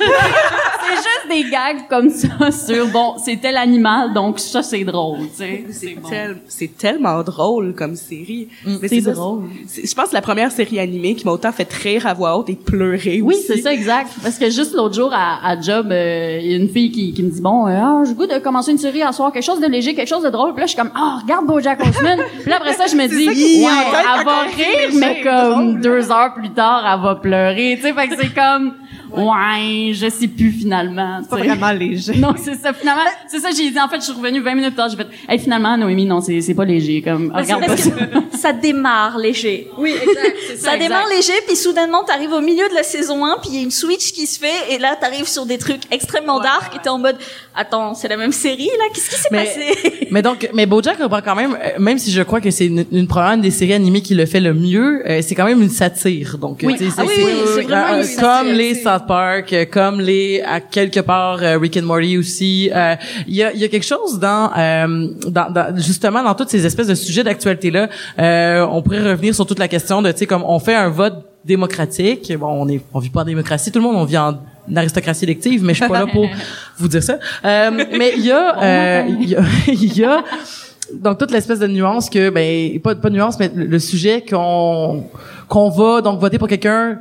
C'est juste des gags comme ça sur, bon, c'était l'animal, donc ça, c'est drôle, tu sais. C'est bon. C'est tellement drôle comme série. Mais c'est drôle. Je pense que c'est la première série animée qui m'a autant fait rire à voix haute et pleurer Oui, c'est ça, exact. Parce que juste l'autre jour, à, à Job, euh, il y a une fille qui, qui me dit, bon, euh, ah, j'ai le goût de commencer une série à soir, quelque chose de léger, quelque chose de drôle. Puis là, je suis comme, ah, regarde BoJack Horseman. Puis là, après ça, je me dis, ouais, elle va rire, mais comme drôle. deux heures plus tard, elle va pleurer. Tu sais, fait que c'est comme, ouais, je sais plus finalement. C'est pas vraiment léger. Non, c'est ça. Finalement, c'est ça. J'ai dit. En fait, je suis revenue 20 minutes plus tard. J'ai fait. Hey, finalement, Noémie, non, c'est c'est pas léger. Comme Parce regarde pas que ça. ça démarre léger. Oui, exact. Ça démarre léger, puis soudainement, t'arrives au milieu de la saison 1, puis il y a une switch qui se fait, et là, t'arrives sur des trucs extrêmement dark, et t'es en mode, attends, c'est la même série, là? Qu'est-ce qui s'est passé? Mais donc, mais BoJack reprend quand même, euh, même si je crois que c'est une, une probablement des séries animées qui le fait le mieux, euh, c'est quand même une satire. Donc, Oui. tu sais, Ah oui, oui, c'est vraiment une satire, comme les South Park, euh, comme les à quelque part euh, Rick and Morty aussi. euh, Il y a y a quelque chose dans, euh, dans, dans- justement dans toutes ces espèces de sujets d'actualité là. on pourrait revenir sur toute la question de tu sais comme on fait un vote démocratique. Bon, on est on vit pas en démocratie, tout le monde on vit en aristocratie élective, mais je suis pas là pour vous dire ça. Euh, mais il y a euh, il y y a donc toute l'espèce de nuance que ben pas pas de nuance mais le, le sujet qu'on qu'on va donc voter pour quelqu'un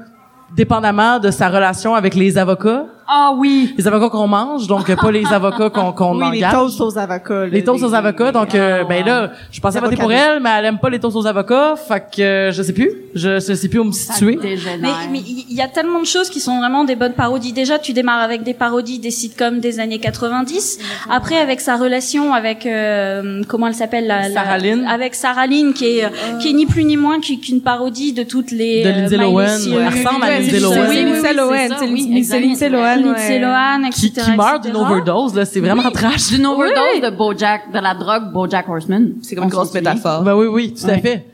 dépendamment de sa relation avec les avocats, Ah oui. les avocats qu'on mange, donc pas les avocats qu'on qu'on Oui, les engage. toasts aux avocats. là, Les toasts aux avocats, donc euh, ben là, je pensais Les voter pour elle, mais elle aime pas les toasts aux avocats, fait que euh, je sais plus, je, je sais plus où me situer. Mais mais il y a tellement de choses qui sont vraiment des bonnes parodies. Déjà, tu démarres avec des parodies des sitcoms des années 90. Après, avec sa relation avec euh, comment elle s'appelle la, la- Sarah Lynn. avec Sarah Lynn, qui est euh, qui est ni plus ni moins qu'u- qu'une parodie de toutes les De euh, Lindsay Lohan, elle ressemble à Lindsay Lohan. Oui, C'est oui, oui, Lindsay Lohan, c'est Lindsay- Lindsay exactement. Lohan. Lindsay ouais. Lohan, etc. Qui, qui meurt d'une overdose là, c'est vraiment trash. D'une overdose de BoJack, de la drogue BoJack Horseman. C'est comme une grosse métaphore. Ben oui oui, tout à fait.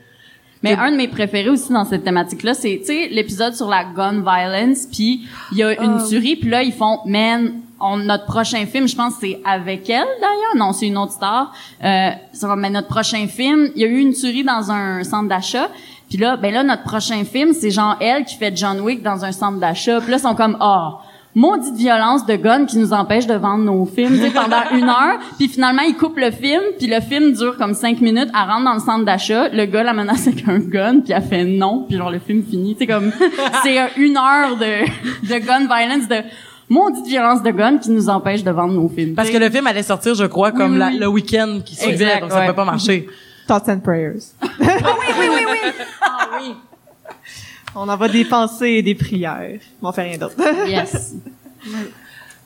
Mais un de mes préférés aussi dans cette thématique-là, c'est, tu sais, l'épisode sur la gun violence, puis il y a une tuerie, puis là, ils font, man, on, notre prochain film, je pense c'est avec elle, d'ailleurs. Non, c'est une autre star. Euh, ça va, mais notre prochain film, il y a eu une tuerie dans un centre d'achat. Puis là, ben là, notre prochain film, c'est genre elle qui fait John Wick dans un centre d'achat. Puis là, ils sont comme, ah, maudite violence de gun qui nous empêche de vendre nos films, tu sais, pendant une heure. Puis finalement, ils coupent le film, puis le film dure comme cinq minutes. Elle rentre dans le centre d'achat, le gars la menace avec un gun, puis elle fait non, puis genre le film finit. C'est comme, c'est une heure de, de gun violence, de maudite violence de gun qui nous empêche de vendre nos films. Parce que le film allait sortir, je crois, comme oui, la- oui. le week-end qui suivait, donc ça ouais. peut pas marcher. Thoughts and prayers. Ah oui. On envoie des pensées et des prières. On fait rien d'autre. Yes.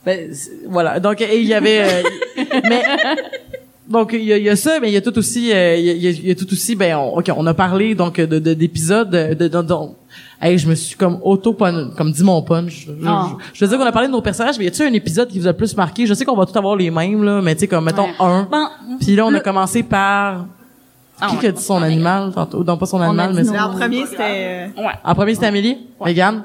Ben, voilà. Donc, il y avait, euh, mais, donc, il y, a, il y a ça, mais il y a tout aussi, euh, il y, a, il y a- il y a tout aussi, ben, on, ok, on a parlé, donc, de, de- d'épisodes, de, de, de- dont- hey, je me suis comme auto comme dit mon punch. Je, je- Ah. je veux dire qu'on a parlé de nos personnages, mais y a-tu un épisode qui vous a le plus marqué? Je sais qu'on va tous avoir les mêmes, là, mais tu sais, comme, mettons, Ouais. un. Ben, Puis là, on a commencé par, Ah, qui ouais. a dit son animal, tantôt? Non, pas son animal, mais c'est- Mais en premier, c'était euh, en premier, c'était Amélie. Regarde,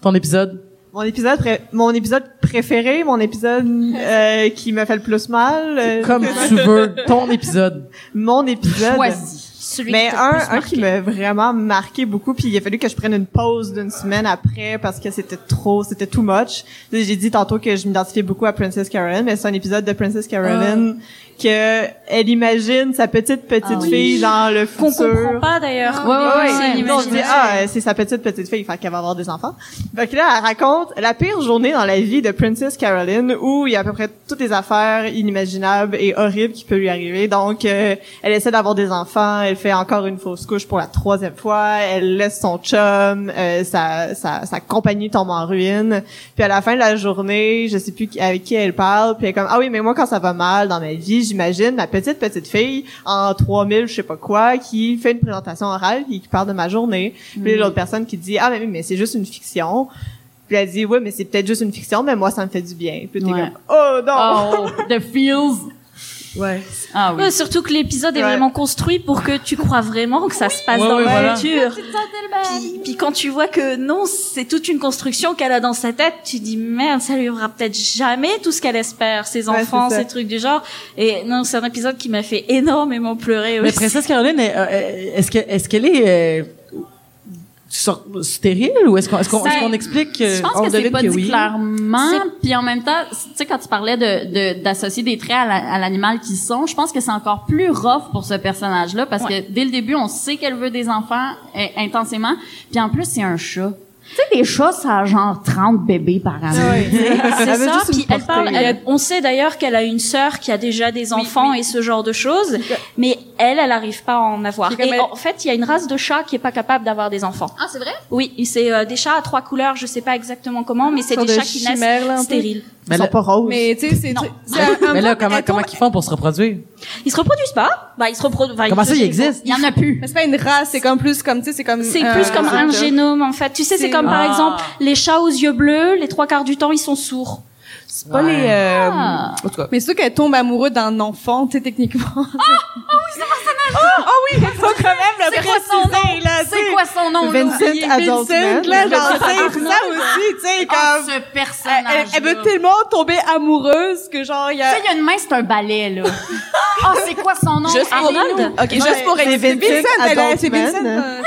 ton épisode? mon épisode, pré- mon épisode préféré, mon épisode euh, qui me fait le plus mal. euh, Comme tu veux, ton épisode. mon épisode. Choisis. celui Mais un, un qui m'a vraiment marqué beaucoup, puis il a fallu que je prenne une pause d'une semaine après parce que c'était trop, c'était too much. J'ai dit tantôt que je m'identifiais beaucoup à Princess Caroline, mais c'est un épisode de Princess Caroline que elle imagine sa petite petite Ah oui. fille dans le Qu'on futur. comprend pas d'ailleurs. Ouais, ouais, ouais. c'est Ouais. On dit, ah, euh, c'est sa petite petite fille, fait qu'elle va avoir des enfants. Fait que là, elle raconte la pire journée dans la vie de Princess Caroline, où il y a à peu près toutes les affaires inimaginables et horribles qui peuvent lui arriver. Donc, euh, elle essaie d'avoir des enfants, elle fait encore une fausse couche pour la troisième fois, elle laisse son chum, euh, sa, sa, sa compagnie tombe en ruine. Puis à la fin de la journée, je sais plus avec qui elle parle, puis elle est comme, ah oui, mais moi, quand ça va mal dans ma vie, j'imagine ma petite petite fille en 3000, je sais pas quoi, qui fait une présentation orale, puis qui parle de ma journée. Puis l'autre personne qui dit, ah mais, oui, mais c'est juste une fiction. Puis elle dit, ouais, mais c'est peut-être juste une fiction, mais moi, ça me fait du bien. Puis t'es Ouais. comme, oh non! Oh, the feels. Ouais. Ah oui. Ouais, surtout que l'épisode est vraiment construit pour que tu crois vraiment que ça se passe Ouais, dans ouais, le voilà. futur. Puis, puis quand tu vois que non, c'est toute une construction qu'elle a dans sa tête, tu dis merde, ça lui aura peut-être jamais tout ce qu'elle espère, ses enfants, ces trucs du genre. Et non, c'est un épisode qui m'a fait énormément pleurer Mais aussi. Princesse Caroline, est, euh, est-ce que est-ce qu'elle est euh, sur- stérile ou est-ce qu'on est-ce qu'on, Ça- est-ce qu'on explique euh, Je pense on que c'est pas dit oui? clairement. Puis en même temps, tu sais, quand tu parlais de, de- d'associer des traits à, la- à l'animal qui sont, je pense que c'est encore plus rough pour ce personnage-là parce que dès le début, on sait qu'elle veut des enfants euh, intensément. Puis en plus, c'est un chat. Tu sais, des chats, ça a genre 30 bébés par année. C'est Elle veut ça. Puis elle parle. elle- on sait d'ailleurs qu'elle a une sœur qui a déjà des enfants et ce genre de choses. Mais elle, elle arrive pas à en avoir. Et elle- en fait, il y a une race de chats qui est pas capable d'avoir des enfants. Ah, c'est vrai? Oui, c'est euh, des chats à trois couleurs, je sais pas exactement comment, mais c'est Sorte des de chats qui naissent là, peu. Mais Ils sont là- pas roses. Mais tu sais, c'est c'est un Mais là, comment, comment tombe- ils font pour se reproduire? Ils se reproduisent pas Bah, ils se reproduisent. Comment ça, il existe? Il y en a plus. C'est pas une race, c'est comme plus comme tu sais, c'est comme. C'est euh, plus comme un génome en fait. Tu sais, c'est C'est- comme par Ah. exemple les chats aux yeux bleus. Les trois quarts du temps, ils sont sourds. C'est pas Ouais. les... Euh, Ah. En tout cas. Mais surtout qu'elle tombe amoureuse d'un enfant, tu sais, techniquement. Oh oui, il faut quand même le C'est quoi son nom? là, C'est quoi son nom? Vincent là? Adultman. là, genre, Vincent c'est ça aussi, tu sais, Ah, comme... ce Elle, personnage. elle- elle veut tellement tomber amoureuse que genre, il y Tu a... sais, il y a une main, c'est un balai, là. Ah, c'est quoi son nom? Juste pour- Arnold? Ok, juste pour c'est expliquer. Vincent elle a- c'est. Vincent. euh,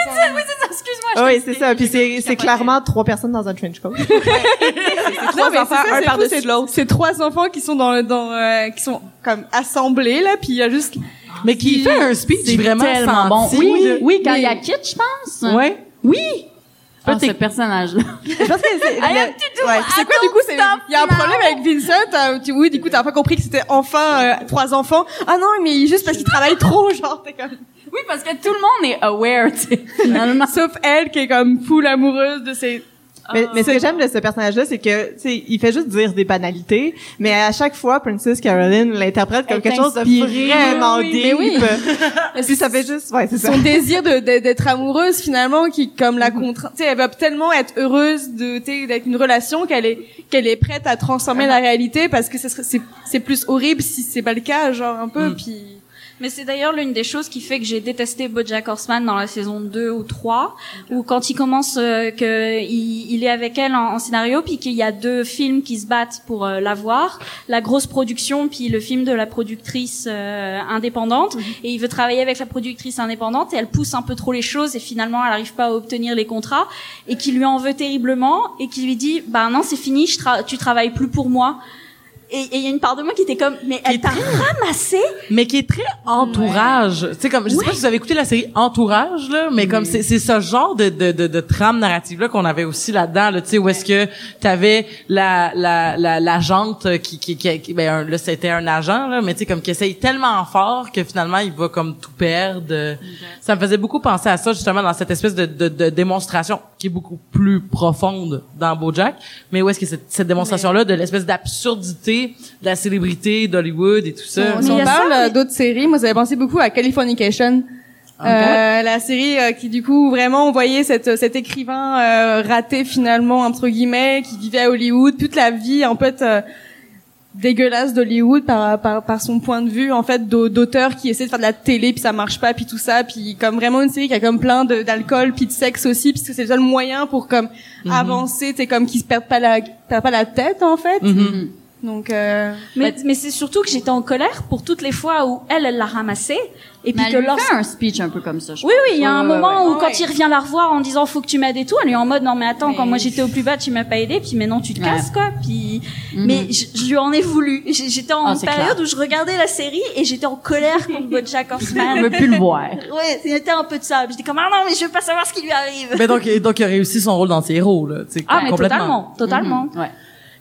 Excuse-moi. je Ah oui, c'est ça. Puis c'est, c'est clairement trois personnes dans un trench coat. Non, trois enfants, c'est ça, un c'est par-dessus c'est- l'autre. C'est trois enfants qui sont dans le, dans, euh, qui sont comme assemblés, là, puis il y a juste, Mais qui fait un speech C'est vraiment tellement bon. Oui, là. oui, quand il y a Kit, je pense. Ouais. Oui. Ah, t'es- ce personnage-là. Je pense que c'est... Ouais. quoi, du coup, c'est, il y a un problème avec Vincent, tu, oui, du coup, t'as pas compris que c'était enfin, euh, trois enfants. Ah non, mais juste parce qu'il travaille trop, genre, t'es comme, Oui, parce que tout le monde est aware, tu sais, finalement. sauf elle qui est comme full amoureuse de ses, Mais, mais ce que j'aime de ce personnage-là, c'est que, tu sais, il fait juste dire des banalités, mais à chaque fois, Princess Caroline l'interprète comme quelque chose de vraiment Oui, deep. mais oui. Puis ça fait juste, ouais, c'est ça. son désir de de- d'être amoureuse finalement qui comme la contraint tu sais elle va tellement être heureuse de tu sais d'être une relation qu'elle est qu'elle est prête à transformer la réalité parce que ce serait c'est c'est plus horrible si c'est pas le cas genre un peu puis Mais c'est d'ailleurs l'une des choses qui fait que j'ai détesté BoJack Horseman dans la saison 2 ou 3, où quand il commence euh, que il, est avec elle en, en scénario, puis qu'il y a deux films qui se battent pour euh, l'avoir, la grosse production, puis le film de la productrice euh, indépendante, et il veut travailler avec la productrice indépendante, et elle pousse un peu trop les choses, et finalement elle n'arrive pas à obtenir les contrats, et qui lui en veut terriblement, et qui lui dit, bah non c'est fini, je tra- tu travailles plus pour moi. Et et il y a une part de moi qui était comme, mais elle t'a ramassé? Mais qui est très entourage. Tu sais comme je sais pas si vous avez écouté la série Entourage là, mais comme c'est c'est ce genre de de de, de trame narrative là qu'on avait aussi là-dedans là, tu sais où est-ce que t'avais la la la l'agente qui qui qui, qui- ben un- là c'était un agent là, mais tu sais comme qui essaye tellement fort que finalement il va comme tout perdre. Ça me faisait beaucoup penser à ça justement dans cette espèce de de, de démonstration qui est beaucoup plus profonde dans BoJack, mais où est-ce que cette, cette démonstration là de l'espèce d'absurdité de la célébrité d'Hollywood et tout ça. si on parle euh, mais- d'autres séries moi j'avais pensé beaucoup à Californication Euh, la série euh, qui du coup vraiment on voyait cette, cet écrivain euh, raté finalement entre guillemets qui vivait à Hollywood toute la vie en fait euh, dégueulasse d'Hollywood par, par par son point de vue en fait d'au- d'auteur qui essaie de faire de la télé puis ça marche pas puis tout ça puis comme vraiment une série qui a comme plein d'alcool puis de sexe aussi puisque c'est le seul moyen pour comme avancer c'est comme qu'ils se perdent pas la perdent pas la tête en fait Mhm. Donc euh, Mais, mais c'est surtout que j'étais en colère pour toutes les fois où elle, elle l'a ramassé. Et puis Mais que elle lorsque... fait un speech un peu comme ça, je Oui, oui, il y a un Ouais, moment ouais. où quand Ouais. il revient la revoir en disant faut que tu m'aides et tout, elle est en mode non mais attends, Mais- quand moi j'étais au plus bas tu m'as pas aidé, puis maintenant tu te Ouais. casses quoi. Puis Mhm. mais je, je lui en ai voulu. J'étais en c'est période clair. où je regardais la série et j'étais en colère contre BoJack Horseman. veut plus le voir. ouais, c'était un peu de ça. J'étais comme ah non mais je veux pas savoir ce qui lui arrive. Ben donc, donc il a réussi son rôle d'anti-héros là, Ah mais complètement. totalement, totalement. Mhm. Ouais.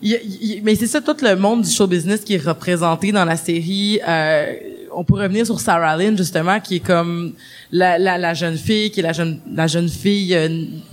Y mais c'est ça tout le monde du show business qui est représenté dans la série. Euh, on peut revenir sur Sarah Lynn justement, qui est comme la, la, la jeune fille, qui est la jeune la jeune fille euh,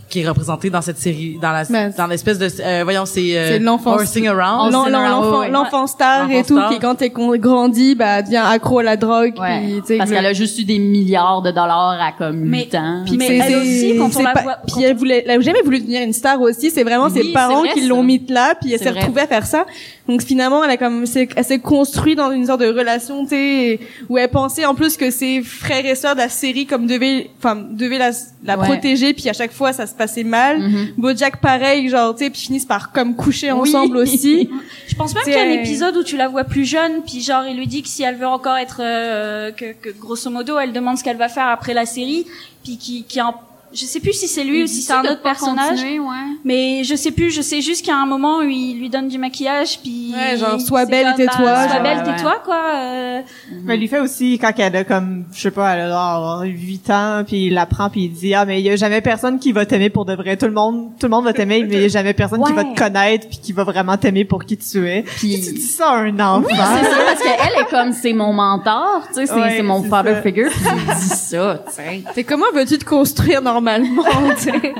qui est représentée dans cette série, dans la Ben, dans l'espèce de euh, voyons c'est euh, Horsing Around. Oh, l'enfant, l'enfant star et tout, star. qui quand t'es grandi, bah, devient accro à la drogue. Ouais. sais, Parce le- qu'elle a juste eu des milliards de dollars à comme Mais- 8 ans. puis Mais elle aussi, quand on c'est la pas- voit- Puis elle voulait, elle a jamais voulu devenir une star aussi. C'est vraiment Oui, ses parents vrai, qui l'ont mis là, puis elle s'est retrouvée à faire ça. Donc finalement, elle a comme, elle s'est construite dans une sorte de relation, tu sais, où elle pensait en plus que ses frères et sœurs de la série comme devaient, enfin, devaient la, la Ouais. protéger, puis à chaque fois ça se passait mal. Mhm. BoJack pareil, genre, tu sais, puis finissent par comme coucher Oui. ensemble aussi. Je pense même qu'il y a un épisode où tu la vois plus jeune, puis genre il lui dit que si elle veut encore être, euh, que, que grosso modo elle demande ce qu'elle va faire après la série, puis qui, qui en Je sais plus si c'est lui Il ou si c'est un autre personnage. ouais. Mais je sais plus, je sais juste qu'il y a un moment où il lui donne du maquillage, puis... Ouais, genre, sois belle, comme, tais-toi, bah, Sois genre. belle, Ouais, tais-toi, quoi. euh, Mais il lui fait aussi quand elle a comme, je sais pas, elle a genre 8 ans, puis il la prend puis il dit ah mais il y a jamais personne qui va t'aimer pour de vrai. Tout le monde, tout le monde va t'aimer, mais il y a jamais personne qui va te connaître puis qui va vraiment t'aimer pour qui tu es. Puis- tu dis ça à un enfant. C'est ça, parce qu'elle est comme, c'est mon mentor, tu sais, c'est Ouais, c'est mon c'est father ça. figure, puis il dit ça, tu sais. Comment veux-tu te construire normalement, tu sais?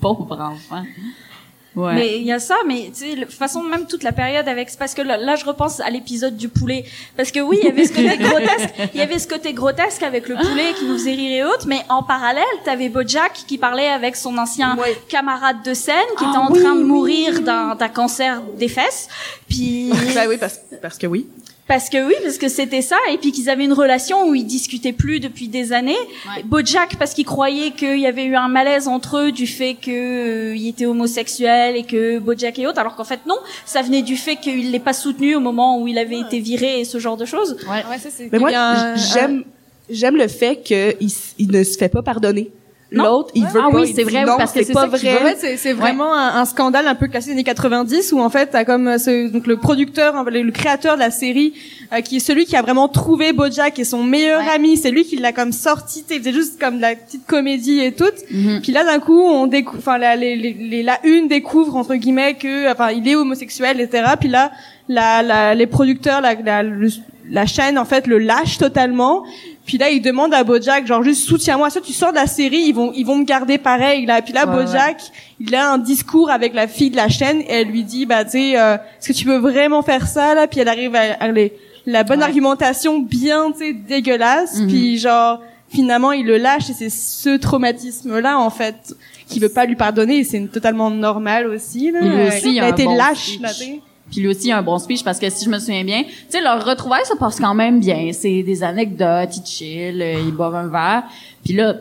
Pauvre enfant. Ouais. Mais il y a ça, mais tu sais, de toute façon, même toute la période avec, parce que là, là, je repense à l'épisode du poulet, parce que oui, il y avait ce côté grotesque, il y avait ce côté grotesque avec le poulet qui nous faisait rire et autres, mais en parallèle, t'avais BoJack qui parlait avec son ancien camarade de scène qui était en train de mourir d'un d'un cancer des fesses, puis ben oui, parce, parce que oui. Parce que oui, parce que c'était ça, et puis qu'ils avaient une relation où ils discutaient plus depuis des années. Ouais. BoJack parce qu'il croyait qu'il y avait eu un malaise entre eux du fait que euh, était homosexuel et que BoJack et autres, alors qu'en fait non, ça venait du fait qu'il l'ait pas soutenu au moment où il avait été viré et ce genre de choses. Ouais. Ouais, ça, c'est. Mais moi, j'aime, j'aime le fait qu'il il ne se fait pas pardonner. Non? L'autre, il veut Ah pas. oui, c'est vrai, non, parce que c'est pas vrai. En fait, c'est, vraiment un, un scandale un peu classique des années 90 où en fait t'as comme euh, ce, donc le producteur, le, créateur de la série, euh, qui est celui qui a vraiment trouvé BoJack et son meilleur Ouais. ami, c'est lui qui l'a comme sorti, il faisait juste comme de la petite comédie et tout. Mhm. Puis là d'un coup on découvre, enfin la, les, les, les- la une découvre entre guillemets que, enfin il est homosexuel, etc. Puis là la, la, les producteurs, la, la, le- la chaîne en fait le lâche totalement. Puis là, il demande à BoJack, genre juste soutiens-moi. Ça, tu sors de la série, ils vont, ils vont me garder pareil. Là, puis là, Ouais, BoJack, il a un discours avec la fille de la chaîne et elle lui dit, bah, tu sais, euh, est-ce que tu veux vraiment faire ça là? Puis elle arrive à, à les- la bonne Ouais. argumentation bien, tu sais, dégueulasse. Mhm. Puis genre, finalement, il le lâche et c'est ce traumatisme-là, en fait, qui veut pas lui pardonner. Et c'est totalement normal aussi. Là. Aussi, il a été lâche. Là. Puis lui aussi, il a un bon speech parce que si je me souviens bien, tu sais, leur retrouvaille, ça passe quand même bien. C'est des anecdotes, ils chill, euh, ils boivent un verre. Puis là,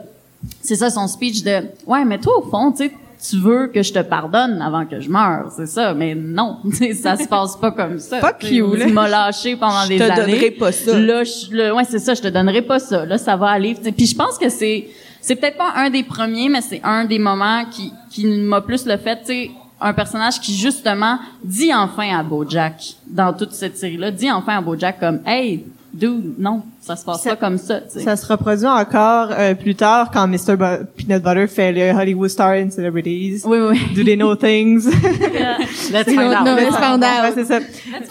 c'est ça son speech de, ouais, mais toi, au fond, tu sais, tu veux que je te pardonne avant que je meure, c'est ça. Mais non, ça se passe pas comme ça. Fuck you, là. Tu m'as lâché pendant Je des te années. donnerai pas ça. Là, je, là, ouais, c'est ça, je te donnerai pas ça. Là, ça va aller. Puis je pense que c'est, c'est peut-être pas un des premiers, mais c'est un des moments qui, qui m'a plus le fait, tu sais, un personnage qui justement dit enfin à BoJack dans toute cette série-là, dit enfin à BoJack comme, hey, dude, non, ça se passe Ça- pas comme ça. tu sais. Ça se reproduit encore euh, plus tard quand Mr. Bu- Peanut Butter fait le Hollywood Star and Celebrities. Oui, oui. Do they know things? Let's find out. no, Let's let's find out. Ouais, c'est ça.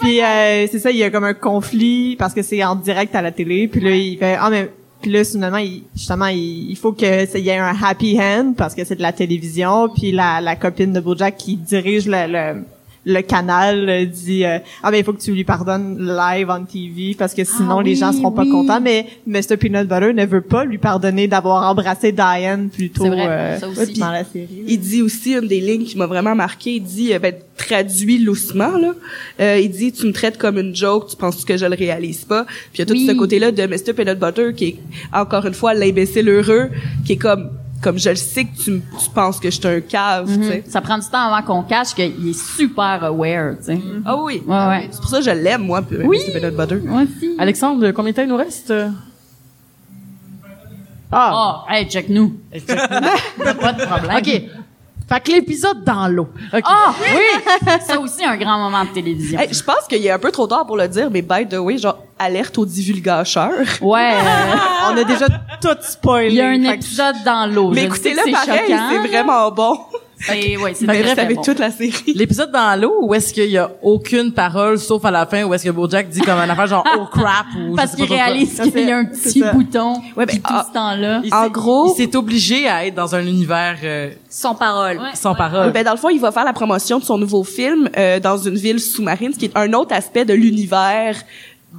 Puis euh, c'est ça, il y a comme un conflit parce que c'est en direct à la télé. Puis là, il fait ah mais puis là finalement, il, justement, il, faut que y ait un happy hand parce que c'est de la télévision. Puis la, la copine de BoJack qui dirige le, le le canal euh, dit euh, ah mais il faut que tu lui pardonnes live on TV parce que sinon Ah les gens oui, seront pas oui. contents mais Mr Peanut Butter ne veut pas lui pardonner d'avoir embrassé Diane plus tôt C'est vrai, euh, ça aussi. dans la série. Il dit aussi une des lignes qui m'a vraiment marqué. Il dit, euh, ben, traduit loucement là. Euh, il dit, tu me traites comme une joke, tu penses que je le réalise pas. Puis il y a tout Oui. ce côté-là de Mr. Peanut Butter qui est encore une fois l'imbécile heureux, qui est comme, comme je le sais que tu, m- tu penses que je suis un cave, tu sais. Mhm. Ça prend du temps avant qu'on cache qu'il est super aware, tu sais. Ah oui. Ouais, ouais. C'est pour ça que je l'aime moi, puis, Oui. Butter. Moi aussi. Alexandre, combien de temps il nous reste? Ah, Oh, hey, check nous. pas de problème. OK. Fait que l'épisode dans l'eau. Ah, oui! Ça aussi, un grand moment de télévision. Hey, je pense qu'il est un peu trop tard pour le dire, mais by the way, genre, alerte aux divulgateurs. Ouais, on a déjà tout spoilé. il y a un que- épisode dans l'eau. mais écoutez-le pareil, c'est vraiment bon. C'est, ouais, c'est très, bon. toute la série. L'épisode dans l'eau où est-ce qu'il y a aucune parole sauf à la fin où est-ce que BoJack dit comme un affaire genre oh crap ou je Parce sais qu'il réalise qu'il y a un petit bouton Ouais, ben, qui tout ce temps-là. Il En s'est- gros- il s'est obligé à être dans un univers euh, Sans parole. Ouais. sans parole. Ben, dans le fond, il va faire la promotion de son nouveau film euh, dans une ville sous-marine, ce qui est un autre aspect de l'univers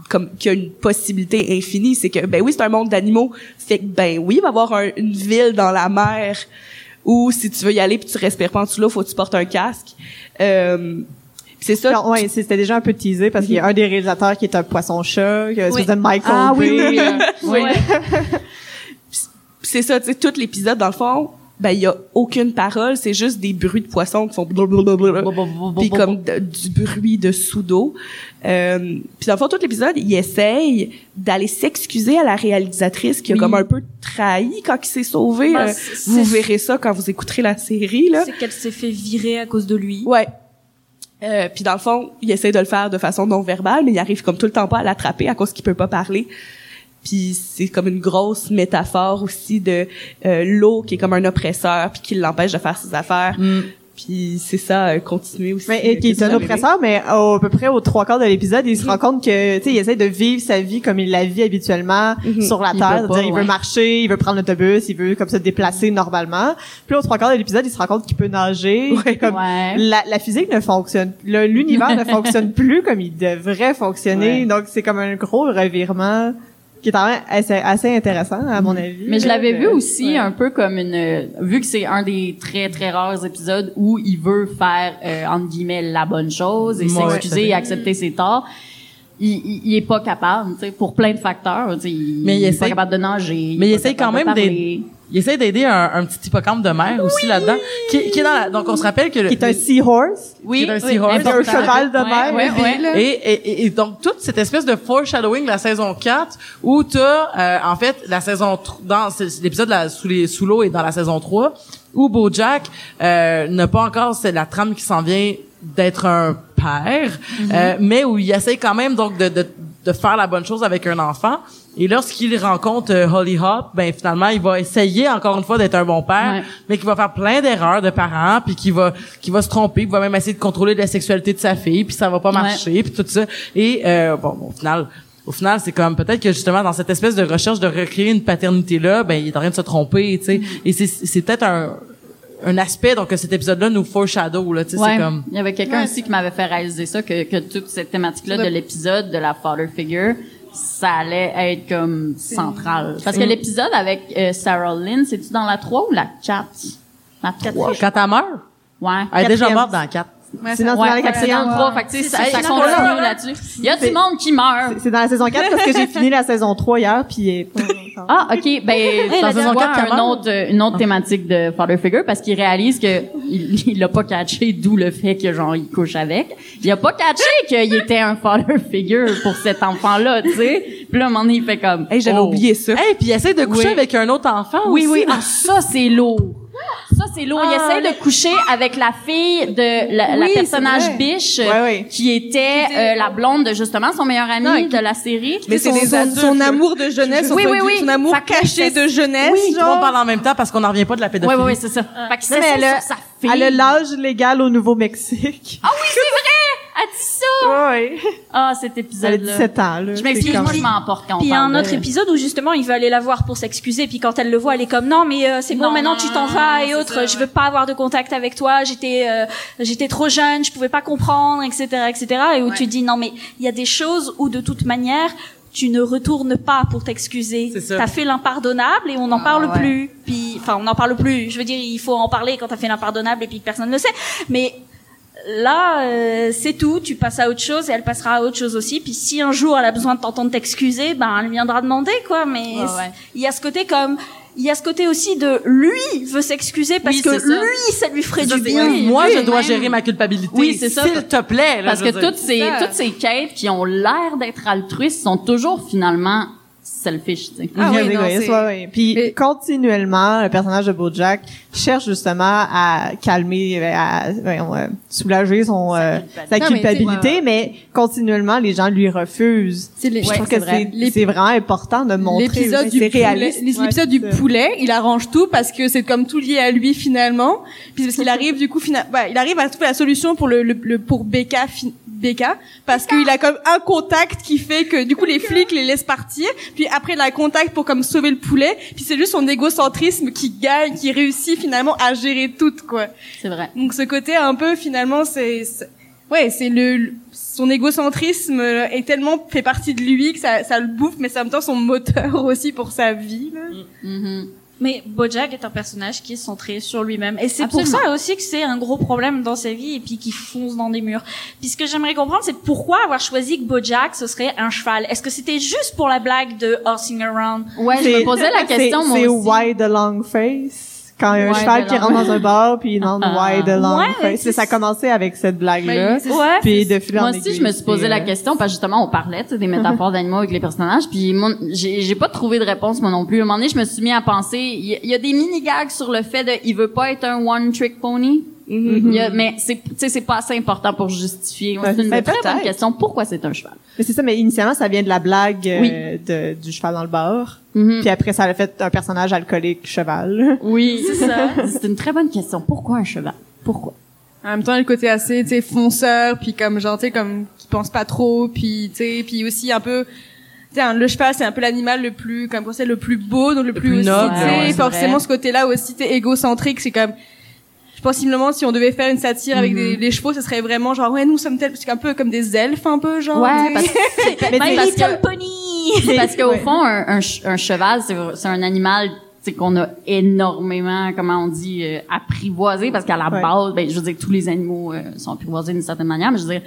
comme qui a une possibilité infinie, c'est que ben oui, c'est un monde d'animaux, fait que ben oui, il va y avoir un- une ville dans la mer où si tu veux y aller puis tu respires pas en dessous là, faut que tu portes un casque. Euh, c'est ça. Non, ouais, c'était déjà un peu teasé parce qu'il y a un des réalisateurs qui est un poisson-chat, qui est Oui. de Michael Ah oui, Bay. oui, oui. oui. c'est ça, tu sais, tout l'épisode, dans le fond, ben il y a aucune parole, c'est juste des bruits de poissons qui font blablabla, puis comme de- du bruit de sous d'eau. Euh, puis dans le fond, tout l'épisode, il essaye d'aller s'excuser à la réalisatrice qui a Oui. comme un peu trahi quand il s'est sauvé. Bah, Euh, vous verrez ça quand vous écouterez la série là. C'est qu'elle s'est fait virer à cause de lui. Ouais. Euh, puis dans le fond, il essaie de le faire de façon non verbale, mais il arrive comme tout le temps pas à l'attraper à cause qu'il peut pas parler. Puis c'est comme une grosse métaphore aussi de euh, l'eau qui est comme un oppresseur puis qui l'empêche de faire ses affaires. Mm. Puis c'est ça, euh, continuer aussi. Mais, et qui est un oppresseur, mais au- à peu près aux trois quarts de l'épisode, il se rend compte que, tu sais, il essaie de vivre sa vie comme il la vit habituellement Mhm. sur la Il terre. pas, il veut marcher, il veut prendre l'autobus, il veut comme se déplacer normalement. Puis aux trois quarts de l'épisode, il se rend compte qu'il peut nager. Ouais. Comme Ouais. la, la physique ne fonctionne, l'univers ne fonctionne plus comme il devrait fonctionner. Donc, c'est comme un gros revirement qui est quand même assez, assez intéressant, à mon avis. Mais je l'avais vu aussi ouais. un peu comme une vu que c'est un des très très rares épisodes où il veut faire euh, entre guillemets la bonne chose et s'excuser fait. et accepter ses torts. Il, il, il est pas capable, tu sais, pour plein de facteurs. tu sais, Il, Mais il est essaie- pas capable de nager. mais il est pas essaie quand même parler. Il essaie d'aider un, un petit hippocampe de mer aussi là-dedans, qui, qui est dans la, donc on se rappelle que le, Qui est un seahorse. Oui, qui est un oui, seahorse. C'est un cheval de Ouais, mer. ouais, ouais. Et, et, et- et donc toute cette espèce de foreshadowing de la saison 4 où t'as euh, en fait la saison dans l'épisode sous les sous l'eau et dans la saison 3 où BoJack euh, n'a pas encore c'est la trame qui s'en vient d'être un père euh, mais où il essaie quand même donc de, de de faire la bonne chose avec un enfant et lorsqu'il rencontre euh, Holly Hop, ben finalement il va essayer encore une fois d'être un bon père, Ouais. mais qui va faire plein d'erreurs de parents, puis qui va qui va se tromper, qui va même essayer de contrôler la sexualité de sa fille, puis ça va pas Ouais. marcher, puis tout ça. Et euh, bon, au final, au final, c'est comme peut-être que justement dans cette espèce de recherche de recréer une paternité là, ben il est en train de se tromper, tu sais. Et c'est c'est peut-être un un aspect donc que cet épisode-là nous foreshadow là, tu sais, Ouais. c'est comme Il y avait quelqu'un aussi qui m'avait fait réaliser ça, que, que toute cette thématique-là de l'épisode de la father figure, ça allait être comme central. Parce que l'épisode avec euh, Sarah Lynn, c'est-tu dans la 3 ou la 4? La 3. quand elle meurt, Ouais. elle est déjà morte dans la 4. C'est dans, c'est dans Ouais, la fait que c'est quatrième. dans le 3, fait que tu sais, ça, ça continue là-dessus. Il y a du monde qui meurt. C'est dans la saison 4 parce que j'ai fini la saison 3 hier, puis Ah, ok. Ben, la dans saison saison quatre, 4, qu'elle un autre, une autre thématique de Father Figure parce qu'il réalise que il, il a pas catché d'où le fait que genre il couche avec. Il a pas catché qu'il était un Father Figure pour cet enfant-là, tu sais. Puis là, à un moment donné, il fait comme. Hey, j'avais oh. oublié ça. Hey, puis il essaie de coucher Oui. avec un autre enfant Oui, aussi, oui. Ah, ça, c'est lourd. Ça, c'est lourd. il Ah, essaie de coucher avec la fille de la, Oui, personnage biche Ouais, ouais. qui était euh, la blonde de justement son meilleur ami Non, de la série. Mais c'est son, amour de jeunesse, Oui, son, oui, oui. son amour Fait caché de jeunesse, Oui, genre. parle en même temps parce qu'on n'en revient pas de la Oui, pédophilie. oui, oui, c'est ça. Fait que Non, c'est mais elle a, sur sa fille. elle a l'âge légal au Nouveau-Mexique. Ah oui, c'est vrai! Elle dit ça! Ah, cet Elle a épisode-là. 17 ans, là. Je m'excuse, C'est moi, je m'emporte quand Puis il y a un autre de- épisode où justement il veut aller la voir pour s'excuser. Puis quand elle le voit, elle est comme non mais euh, c'est bon maintenant non, tu t'en vas et autres. Je veux pas avoir de contact avec toi. J'étais euh, j'étais trop jeune, je pouvais pas comprendre, etc., etc. Et où tu dis non mais il y a des choses où de toute manière tu ne retournes pas pour t'excuser. C'est ça. T'as fait l'impardonnable et on n'en parle plus. Puis enfin on n'en parle plus. Je veux dire il faut en parler quand t'as fait l'impardonnable et puis que personne ne le sait. Mais Là, euh, c'est tout. Tu passes à autre chose et elle passera à autre chose aussi. Puis si un jour elle a besoin de t'entendre t'excuser, ben elle viendra demander quoi. Mais ouais. il y a ce côté comme il y a ce côté aussi de lui veut s'excuser parce Oui, que ça. lui ça lui ferait Ça, du bien. moi, je dois même. gérer ma culpabilité. Oui, c'est ça. S'il te plaît. là, Parce que toutes ces, ça. toutes ces quêtes qui ont l'air d'être altruistes sont toujours finalement selfish, tu sais. Ah oui, non, égoïste, c'est- ouais, ouais. Puis Mais- continuellement, le personnage de BoJack cherche justement à calmer, à voyons, euh, soulager son euh, sa Non, mais culpabilité, mais continuellement les gens lui refusent. C'est les- Je ouais, trouve c'est que vrai. c'est vraiment important de montrer L'épisode aussi, du c'est poulet, réaliste. l'épisode Ouais, du poulet, il arrange tout parce que c'est comme tout lié à lui finalement. Puis parce qu'il arrive du coup fina- bah, il arrive à trouver la solution pour le, le, le- pour Becca fi- Becca parce qu'il a comme un contact qui fait que du coup les flics les laissent partir. Puis après il a un contact pour comme sauver le poulet. Puis c'est juste son égocentrisme qui gagne, qui réussit finalement à gérer tout quoi. C'est vrai. Donc ce côté un peu finalement c'est ouais c'est le son égocentrisme euh, est tellement fait partie de lui que ça ça le bouffe mais c'est en même temps son moteur aussi pour sa vie. Là. Mhm. Mais Bojack est un personnage qui est centré sur lui-même. Et c'est pour ça aussi que c'est un gros problème dans sa vie et puis qui fonce dans des murs. Puis ce que j'aimerais comprendre, c'est pourquoi avoir choisi que Bojack, ce serait un cheval? Est-ce que c'était juste pour la blague de horsing around? Ouais, je me posais la question, moi C'est. Why the long face? Quand il y a un Why cheval the qui long- rentre dans un bar puis il demande why the long Ouais, face. c'est- ça a commencé avec cette blague là. C'est- Ouais. Puis de fil en Moi aussi, je me suis posé la euh, question parce que justement, on parlait tu sais, des métaphores d'animaux avec les personnages, puis j'ai j'ai pas trouvé de réponse moi non plus. À un moment donné, je me suis mis à penser, il y, y a des mini gags sur le fait de, il veut pas être un one trick pony. Il y a- mais c'est, tu sais, c'est pas assez important pour justifier. C'est une mais très bonne question. Pourquoi c'est un cheval? Mais c'est ça, mais initialement, ça vient de la blague euh, de, du cheval dans le bar. Mhm. Puis après, ça a fait un personnage alcoolique cheval. Oui, c'est ça. c'est une très bonne question. Pourquoi un cheval? Pourquoi? En même temps, le côté assez, tu sais, fonceur, puis comme genre, tu sais, comme qui pense pas trop, puis tu sais, puis aussi un peu, tu sais, un- le cheval, c'est un peu l'animal le plus, comme c'est le plus beau, donc le, plus, plus aussi, noble, tu sais, ouais, forcément vrai. ce côté-là aussi, tu sais, égocentrique, c'est comme, je pense simplement si on devait faire une satire avec des, des chevaux, ce serait vraiment genre, ouais, nous sommes tels, c'est un peu comme des elfes, un peu, genre. Ouais, parce Mais mais My parce que, Pony. parce qu'au Ouais. fond, un, un, ch- un cheval, c'est un animal tu sais, qu'on a énormément, comment on dit, euh, apprivoisé, parce qu'à la Ouais. base, ben, je veux dire, tous les animaux euh, sont apprivoisés d'une certaine manière, mais je veux dire,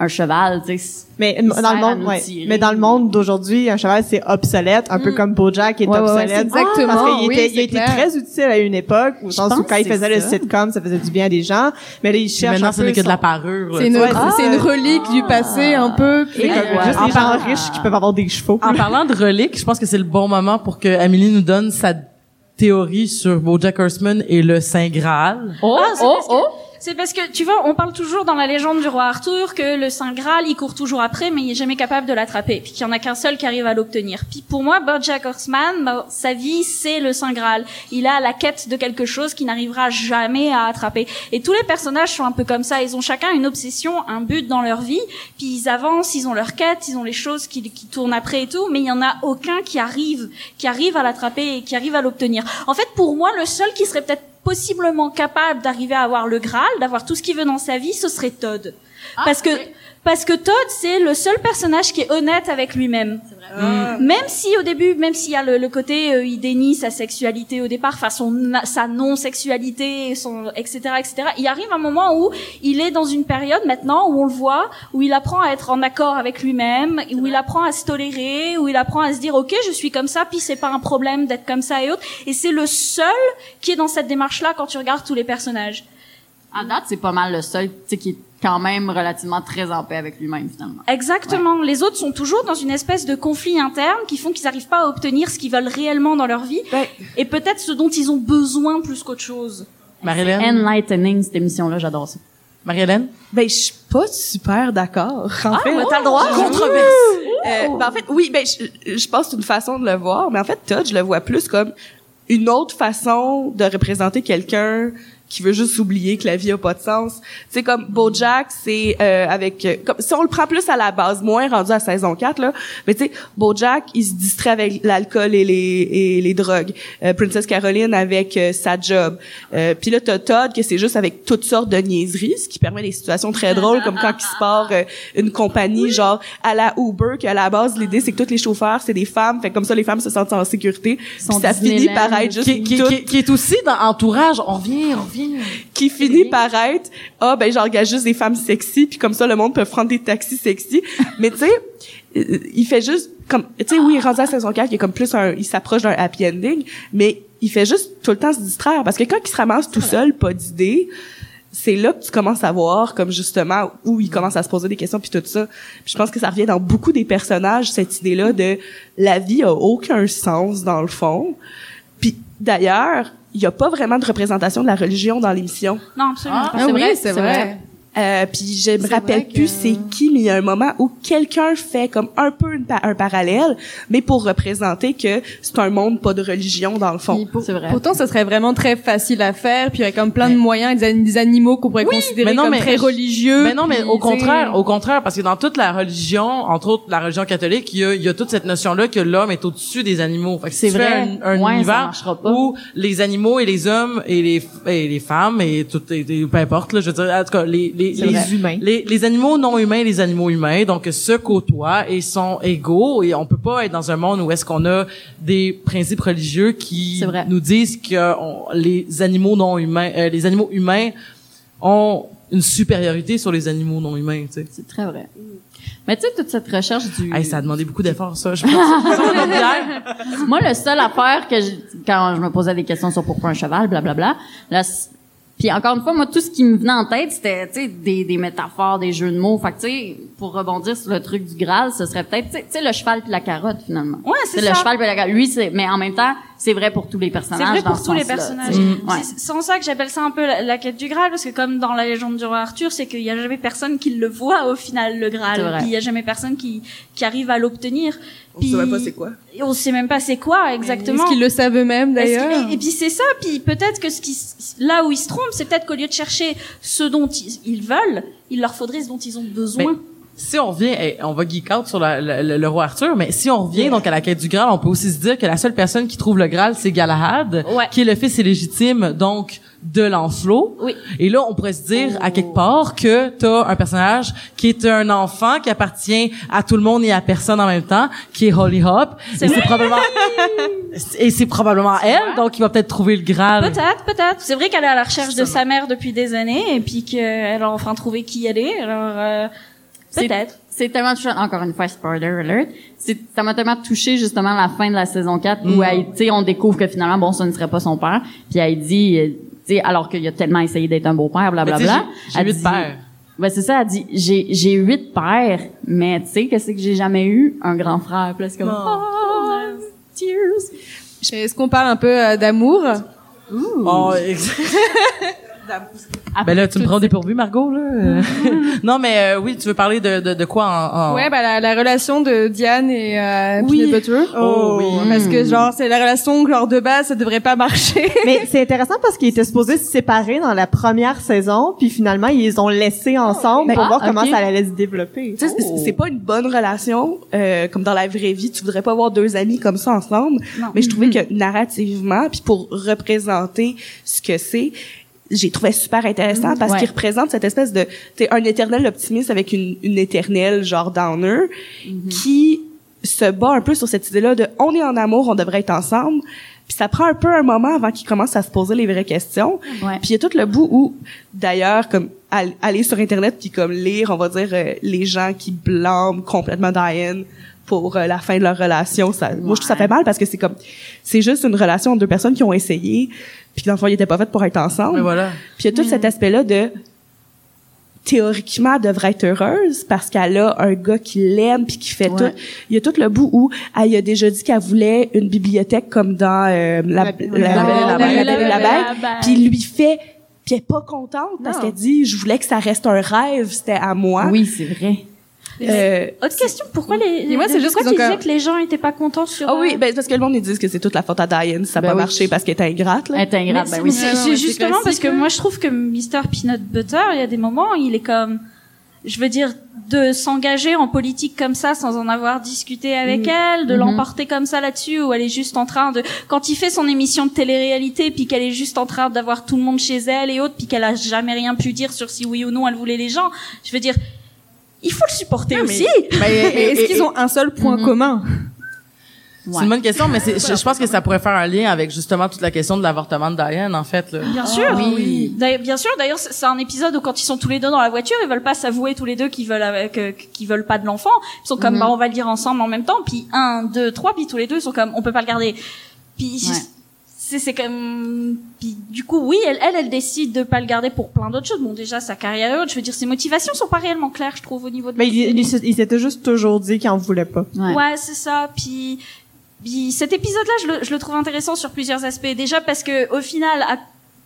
un cheval, tu sais, Mais dans le monde, ouais. Mais dans le monde d'aujourd'hui, un cheval c'est obsolète, un peu comme BoJack est Ouais, ouais, ouais, obsolète. exactement, Parce qu'il oui, était, il clair. très utile à une époque, au sens où pense quand il faisait le sitcom, ça faisait du bien à des gens. Mais là, il cherche Maintenant, un ce peu n'est que de la parure. C'est une, c'est ça. relique du passé, un peu. C'est comme Ouais. juste En les gens parlant- riches qui peuvent avoir des chevaux. En parlant de reliques, je pense que c'est le bon moment pour que Amélie nous donne sa théorie sur BoJack Horseman et le Saint Graal. Oh, Ah, oh, oh! C'est parce que, tu vois, on parle toujours dans la légende du roi Arthur que le Saint Graal, il court toujours après, mais il est jamais capable de l'attraper. Puis qu'il y en a qu'un seul qui arrive à l'obtenir. Puis pour moi, BoJack Horseman, bah, sa vie, c'est le Saint Graal. Il a la quête de quelque chose qu'il n'arrivera jamais à attraper. Et tous les personnages sont un peu comme ça. Ils ont chacun une obsession, un but dans leur vie. Puis ils avancent, ils ont leur quête, ils ont les choses qui, qui tournent après et tout. Mais il y en a aucun qui arrive, qui arrive à l'attraper et qui arrive à l'obtenir. En fait, pour moi, le seul qui serait peut-être possiblement capable d'arriver à avoir le Graal, d'avoir tout ce qu'il veut dans sa vie, ce serait Todd. parce que parce que Todd, c'est le seul personnage qui est honnête avec lui-même. Même si au début, même s'il y a le, le côté, euh, il dénie sa sexualité au départ, enfin son sa non-sexualité, son etc etc. Il arrive un moment où il est dans une période maintenant où on le voit, où il apprend à être en accord avec lui-même, où il apprend à se tolérer, où il apprend à se dire ok, je suis comme ça, puis c'est pas un problème d'être comme ça et autres. Et c'est le seul qui est dans cette démarche-là quand tu regardes tous les personnages. À date, c'est pas mal le seul, tu sais, qui est quand même relativement très en paix avec lui-même, finalement. Exactement. Les autres sont toujours dans une espèce de conflit interne qui font qu'ils n'arrivent pas à obtenir ce qu'ils veulent réellement dans leur vie et peut-être ce dont ils ont besoin plus qu'autre chose. Marie-Hélène? Enlightening, cette émission-là, j'adore ça. Marie-Hélène? Ben, je suis pas super d'accord. En fait, ben, t'as le droit. Controverse. Euh, ben, en fait, oui, ben, je, je pense que c'est une façon de le voir, mais en fait, Todd, je le vois plus comme une autre façon de représenter quelqu'un qui veut juste oublier que la vie a pas de sens. Tu sais, comme BoJack, c'est euh, avec... euh, comme, si on le prend plus à la base, moins rendu à saison 4, là, mais tu sais, BoJack, il se distrait avec l'alcool et les, et les drogues. Euh, Princess Caroline avec euh, sa job. Euh, Puis là, t'as Todd, que c'est juste avec toutes sortes de niaiseries, ce qui permet des situations très drôles, comme quand il se part euh, une compagnie, genre à la Uber, qu'à la base, l'idée, c'est que tous les chauffeurs, c'est des femmes. Fait que comme ça, les femmes se sentent en sécurité. Puis ça finit par être juste Qui, qui, tout- qui, qui est aussi dans Entourage. On revient, on revient. Qui finit par être ah ben j'engage juste des femmes sexy puis comme ça le monde peut prendre des taxis sexy mais tu sais euh, il fait juste comme tu sais oui rendu à saison 4 il est comme plus un il s'approche d'un happy ending mais il fait juste tout le temps se distraire parce que quand il se ramasse tout seul pas d'idée c'est là que tu commences à voir comme justement où il commence à se poser des questions puis tout ça. Puis je pense que ça revient dans beaucoup des personnages cette idée là de la vie a aucun sens dans le fond d'ailleurs il y a pas vraiment de représentation de la religion dans l'émission Non, absolument pas. Ah oui, c'est vrai. Euh, puis je me rappelle que- plus c'est qui, mais il y a un moment où quelqu'un fait comme un peu une pa- un parallèle, mais pour représenter que c'est un monde pas de religion dans le fond. Pour- C'est vrai. Pourtant, ça serait vraiment très facile à faire, puis il y aurait comme plein de moyens, des, an- des animaux qu'on pourrait considérer mais non, comme mais- très religieux. Mais non, mais au contraire, au contraire, parce que dans toute la religion, entre autres la religion catholique, il y a, il y a toute cette notion-là que l'homme est au-dessus des animaux. Fait que si C'est vrai. un, un Ouais, ça univers pas. où les animaux et les hommes et les, et les femmes et tout, et, et peu importe, là, je veux dire, en tout cas, les, les, Les, vrai. humains. les, les animaux non humains et les animaux humains, donc, se côtoient et sont égaux et on peut pas être dans un monde où est-ce qu'on a des principes religieux qui nous disent que on- les animaux non humains, euh, les animaux humains ont une supériorité sur les animaux non humains, tu sais. C'est très vrai. Mais tu sais, toute cette recherche du... Hey, ça a demandé beaucoup d'efforts, ça. Je pense. Moi, le seul affaire que je, quand je me posais des questions sur pourquoi un cheval, blablabla, c- puis encore une fois, moi, tout ce qui me venait en tête, c'était, tu sais, des, des métaphores, des jeux de mots. Fait que, tu sais, pour rebondir sur le truc du Graal, ce serait peut-être, tu sais- le cheval puis la carotte, finalement. Ouais, c'est le ça. cheval puis la carotte. Lui, c'est, mais en même temps, c'est vrai pour tous les personnages. C'est vrai dans pour ce tous les personnages. Ouais. C'est sans ça que j'appelle ça un peu la, la quête du Graal, parce que comme dans la légende du roi Arthur, c'est qu'il y a jamais personne qui le voit au final le Graal, il y a jamais personne qui qui arrive à l'obtenir. On sait Puis- même pas c'est quoi. On sait même pas c'est quoi exactement. Est-ce qu'ils le savent eux-mêmes d'ailleurs et, et puis c'est ça, puis peut-être que ce qui, là où ils se trompent, c'est peut-être qu'au lieu de chercher ce dont ils, ils veulent, il leur faudrait ce dont ils ont besoin. Mais si on revient, eh, on va geek out sur la- la- le, le roi Arthur, mais si on revient donc à la quête du Graal, on peut aussi se dire que la seule personne qui trouve le Graal, c'est Galahad, Ouais. qui est le fils illégitime donc de Lancelot. Oui. Et là, on pourrait se dire à quelque part que t'as un personnage qui est un enfant qui appartient à tout le monde et à personne en même temps, qui est Holly Hop. Et c'est probablement et c'est probablement elle, donc il va peut-être trouver le Graal. Peut-être, peut-être. C'est vrai qu'elle est à la recherche de sa mère depuis des années, et puis qu'elle a enfin trouvé qui elle est. Alors euh, peut-être. C'est tellement touchant. Encore une fois, spoiler alert. C'est, ça m'a tellement touché, justement, la fin de la saison 4, où elle, tu sais, on découvre que finalement, bon, ça ne serait pas son père. Puis elle dit, euh, tu sais, alors qu'il a tellement essayé d'être un beau-père, blablabla. j'ai- huit pères. Ben, c'est ça, elle dit, j'ai, j'ai huit pères, mais tu sais, qu'est-ce que j'ai jamais eu? Un grand frère. Puis là, c'est comme, oh, tears. Est-ce qu'on parle un peu euh, d'amour? Oh, ex- ben là, tu me prends dépourvu, Margot, là. non, mais euh, oui, tu veux parler de, de, de quoi en... en- Ouais, bah la, la relation de Diane et euh, Oui. Peanut Butter. Oh, oui. Parce que genre c'est la relation que genre de base ça devrait pas marcher. Mais c'est intéressant parce qu'ils étaient supposés se séparer dans la première saison, puis finalement ils les ont laissés ensemble pour Ah, voir comment ça allait se développer. Tu sais, c'est- c'est pas une bonne relation euh, comme dans la vraie vie. Tu voudrais pas avoir deux amis comme ça ensemble. Mais je trouvais que narrativement, puis pour représenter ce que c'est, j'ai trouvé super intéressant parce Ouais. qu'il représente cette espèce de t'es un éternel optimiste avec une, une éternelle genre downer qui se bat un peu sur cette idée-là de on est en amour, on devrait être ensemble. Puis ça prend un peu un moment avant qu'il commence à se poser les vraies questions. Ouais. Puis il y a tout le bout où, d'ailleurs, comme al- aller sur internet puis comme lire, on va dire euh, les gens qui blâment complètement Diane pour euh, la fin de leur relation. Ça, Moi, je trouve que ça fait mal parce que c'est comme, c'est juste une relation entre deux personnes qui ont essayé puis que dans le fond, ils étaient pas faits pour être ensemble. Mais voilà. Puis il y a tout cet aspect-là de théoriquement elle devrait être heureuse parce qu'elle a un gars qui l'aime puis qui fait Ouais. tout. Il y a tout le bout où elle a déjà dit qu'elle voulait une bibliothèque comme dans euh, la, la, La- la, La Bête. Belle et la Bête. Bête. Puis il lui fait puis elle est pas contente parce qu'elle dit je voulais que ça reste un rêve, c'était à moi. Oui, c'est vrai. Euh, Autre question, pourquoi les, Et moi, c'est juste pourquoi qu'ils tu disais que les gens étaient pas contents sur Ah oui, euh, ben parce que le monde ils disent que c'est toute la faute à Diane, ça n'a Ben pas oui. marché parce qu'elle est ingrate là. Elle est Mais ingrate, ben oui. c'est Ouais, ouais, justement parce que moi je trouve que Mr Peanut Butter, il y a des moments, il est comme, je veux dire, de s'engager en politique comme ça sans en avoir discuté avec elle, de Mhm. l'emporter comme ça là-dessus, où elle est juste en train de, quand il fait son émission de télé-réalité, puis qu'elle est juste en train d'avoir tout le monde chez elle et autres, puis qu'elle a jamais rien pu dire sur si oui ou non elle voulait les gens, je veux dire, il faut le supporter aussi. Mais est-ce qu'ils ont un seul point Mhm. commun? C'est une bonne question, mais c'est- je, je pense que ça pourrait faire un lien avec justement toute la question de l'avortement de Diane, en fait. Là. Bien sûr. oui. D'ailleurs- Bien sûr. D'ailleurs, c'est un épisode où quand ils sont tous les deux dans la voiture, ils veulent pas s'avouer tous les deux qu'ils veulent euh, qu'ils veulent pas de l'enfant. Ils sont comme, Mhm. bah, on va le dire ensemble en même temps. Puis un, deux, trois, puis tous les deux, ils sont comme, on peut pas le garder. Puis Ouais. C'est c'est comme, puis du coup, oui, elle, elle, elle décide de pas le garder pour plein d'autres choses. Bon, déjà sa carrière et autres. Je veux dire, ses motivations sont pas réellement claires, je trouve, au niveau de. Mais il, il, il s'était juste toujours dit qu'il en voulait pas. Ouais. Ouais, c'est ça. Puis, puis cet épisode-là, je le, je le trouve intéressant sur plusieurs aspects. Déjà parce que au final, à-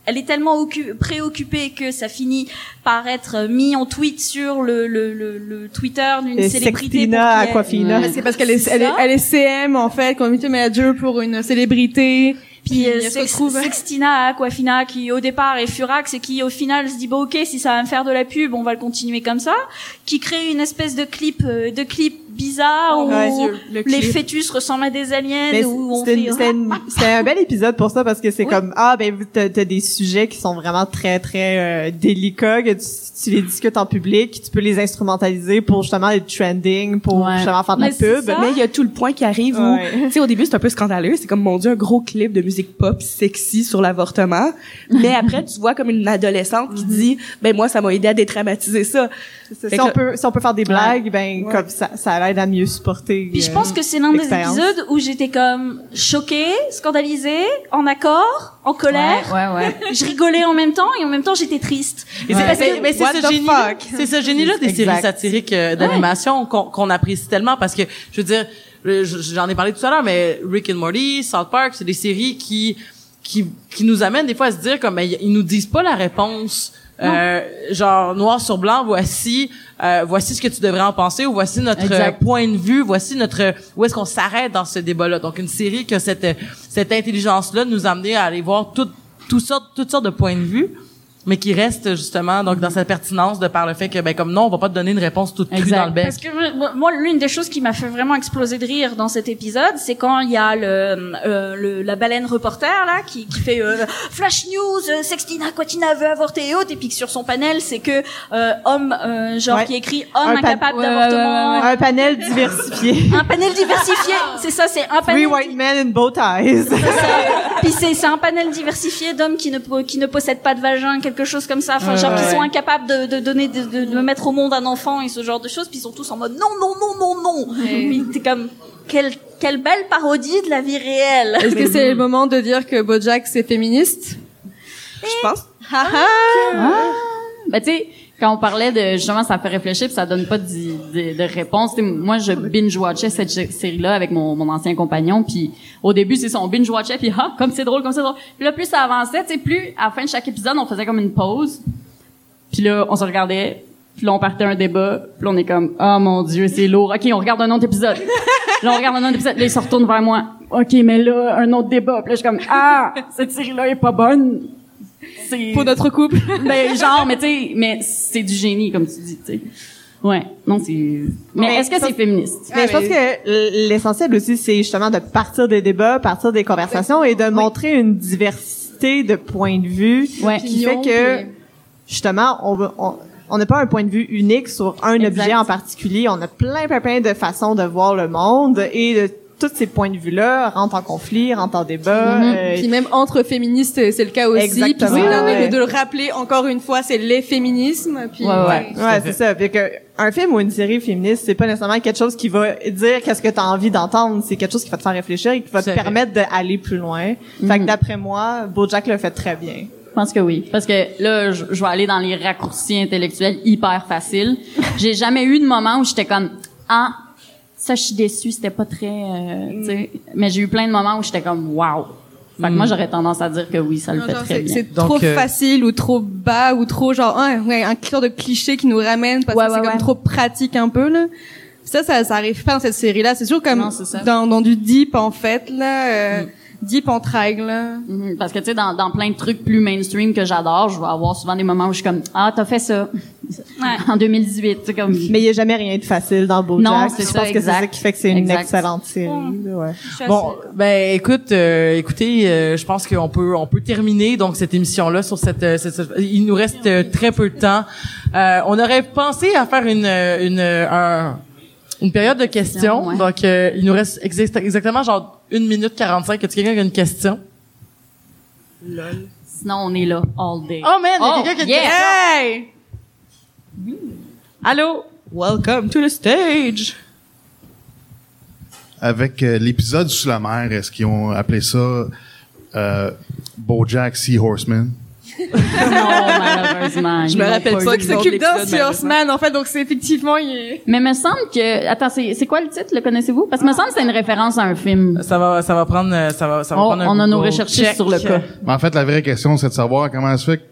elle est tellement occu- préoccupée que ça finit par être mis en tweet sur le, le, le, le Twitter d'une célébrité. Sextina, Aquafina. Ouais. C'est parce qu'elle est, elle est, elle est CM en fait, community manager pour une célébrité. Puis euh, Sex- Sextina Aquafina qui au départ est furax et qui au final se dit bon ok si ça va me faire de la pub on va le continuer comme ça qui crée une espèce de clip euh, de clip bizarre Oh où le les fœtus ressemblent à des aliens où on fait c'était un bel épisode pour ça parce que c'est Oui. comme ah ben t'as as des sujets qui sont vraiment très très euh, délicats que tu, tu les discutes en public, tu peux les instrumentaliser pour justement être trending, pour Ouais. justement faire de la Mais c'est pub. ça. Mais il y a tout le point qui arrive où, Ouais. tu sais, au début, c'est un peu scandaleux. C'est comme, mon Dieu, un gros clip de musique pop sexy sur l'avortement. Mais après, tu vois comme une adolescente qui dit, ben moi, ça m'a aidé à détraumatiser ça. C'est Si on peut si on peut faire des blagues, ben comme ça ça l'aide à mieux supporter. Puis je euh, pense que c'est l'un des épisodes où j'étais comme choquée, scandalisée, en accord, en colère. Ouais, ouais. Je rigolais en même temps et en même temps j'étais triste. Et c'est- Parce mais- que- mais c'est ce the génie, c'est ce génie-là des Exact. séries satiriques euh, d'animation qu'on qu'on apprécie tellement parce que je veux dire, je- j'en ai parlé tout à l'heure, mais Rick and Morty, South Park, c'est des séries qui qui qui nous amènent des fois à se dire comme ben, ils nous disent pas la réponse. Euh, genre noir sur blanc, voici euh, voici ce que tu devrais en penser ou voici notre Exact. euh, point de vue, voici notre où est-ce qu'on s'arrête dans ce débat-là. Donc une série qui a cette cette intelligence-là nous amener à aller voir tout, tout sortes, toutes sortes de points de vue, mais qui reste justement donc dans cette pertinence de par le fait que ben comme non, on va pas te donner une réponse toute crue dans le bec. Parce que moi- l'une des choses qui m'a fait vraiment exploser de rire dans cet épisode, c'est quand il y a le, euh, le- la baleine reporter là qui, qui fait euh, Flash News, euh, Sextina Quatina veut avorter et autres, et puis que sur son panel c'est que euh, homme, euh, genre Ouais. qui écrit homme Un pan- incapable Ouais, ouais, d'avortement, un panel diversifié. un panel diversifié, c'est ça, c'est un Three panel. white men in bow ties. Puis c'est c'est un panel diversifié d'hommes qui ne qui ne possèdent pas de vagin, quelque chose comme ça. Enfin, genre qui ouais. sont incapables de, de donner de, de, de mettre au monde un enfant et ce genre de choses. Puis ils sont tous en mode non non non non non. Puis t'es comme quelle quelle belle parodie de la vie réelle. Est-ce que c'est le moment de dire que BoJack c'est féministe? Je pense. Ben, tu sais, quand on parlait de, justement, ça fait réfléchir puis ça donne pas de, de, de réponse. Moi, je binge-watchais cette série-là avec mon, mon ancien compagnon puis au début, c'est ça, on binge-watchait puis ah, comme c'est drôle, comme c'est drôle. Puis là, plus ça avançait, tu sais, plus, à la fin de chaque épisode, on faisait comme une pause. Puis là, on se regardait, puis là, on partait un débat, puis là, on est comme, oh mon Dieu, c'est lourd. OK, on regarde un autre épisode. là, on regarde un autre épisode, là, il se retourne vers moi. OK, mais là, un autre débat. Puis là, je suis comme, ah, cette série-là est pas bonne. C'est... pour notre couple Ben, genre, mais tu sais, mais c'est du génie, comme tu dis, tu sais. Ouais, non, c'est... Mais, Mais est-ce que c'est féministe? Mais je pense que l'essentiel aussi, c'est justement de partir des débats, partir des conversations et de montrer une diversité de points de vue Ouais. qui fait que justement, on on on n'a pas un point de vue unique sur un Exact. objet en particulier. On a plein, plein, plein de façons de voir le monde et de, tous ces points de vue-là rentrent en conflit, rentrent en débat. Mhm. euh, Puis même entre féministes, c'est le cas aussi. Puis Exactement. bien Ouais. de, de le rappeler encore une fois, c'est les féminismes. Puis, Ouais, ouais. Ouais, c'est ça. Que un film ou une série féministe, c'est pas nécessairement quelque chose qui va dire qu'est-ce que tu as envie d'entendre, c'est quelque chose qui va te faire réfléchir et qui va te permettre d'aller plus loin. Fait que d'après moi, BoJack le fait très bien. Je pense que oui. Parce que là, je, je vais aller dans les raccourcis intellectuels hyper faciles. J'ai jamais eu de moment où j'étais comme, ah, ça, je suis déçue, c'était pas très, euh, tu sais. Mais j'ai eu plein de moments où j'étais comme, wow. Fait que moi, j'aurais tendance à dire que oui, ça le Non, fait genre, très c'est bien. c'est trop euh, facile ou trop bas ou trop genre un, ouais, un genre de cliché qui nous ramène parce Ouais, que c'est ouais, comme ouais. trop pratique un peu là. Ça, ça, ça arrive pas dans cette série-là. C'est toujours comme Non, c'est dans, dans du deep en fait là, euh, deep trague là. Mhm. Parce que, tu sais, dans, dans plein de trucs plus mainstream que j'adore, je vais avoir souvent des moments où je suis comme, ah, t'as fait ça. en 2018, tu sais, comme... Mais il y a jamais rien de facile dans BoJack. Non, c'est Je ça, pense que c'est ça exact. qui fait que c'est une Exact. excellente série. Ouais. Bon, ben écoute, euh, écoutez, euh, je pense qu'on peut on peut terminer donc cette émission là sur cette, euh, cette- cette- il nous reste euh, très peu de temps. Euh, on aurait pensé à faire une euh, une un- une période de questions. Ouais. Donc euh, il nous reste exact- exactement genre une minute 45 Est-ce quelqu'un qui a une question? Sinon, on est là all day. Oh man, il y a Oh, quelqu'un qui a une yeah. question. Hey! Allô? Welcome to the stage. Avec euh, l'épisode sous la mer, est-ce qu'ils ont appelé ça euh, BoJack Seahorseman? Non, malheureusement. Je me rappelle pas. Qui s'occupe d'un Seahorseman en fait, donc c'est effectivement il est... Mais me semble que... Attends, c'est c'est quoi le titre? Le connaissez-vous? Parce que me semble que c'est une référence à un film. Ça va ça va prendre euh, ça va ça va On, prendre un on a nos recherches sur le cas. Mais en fait, la vraie question, c'est de savoir comment ça se fait que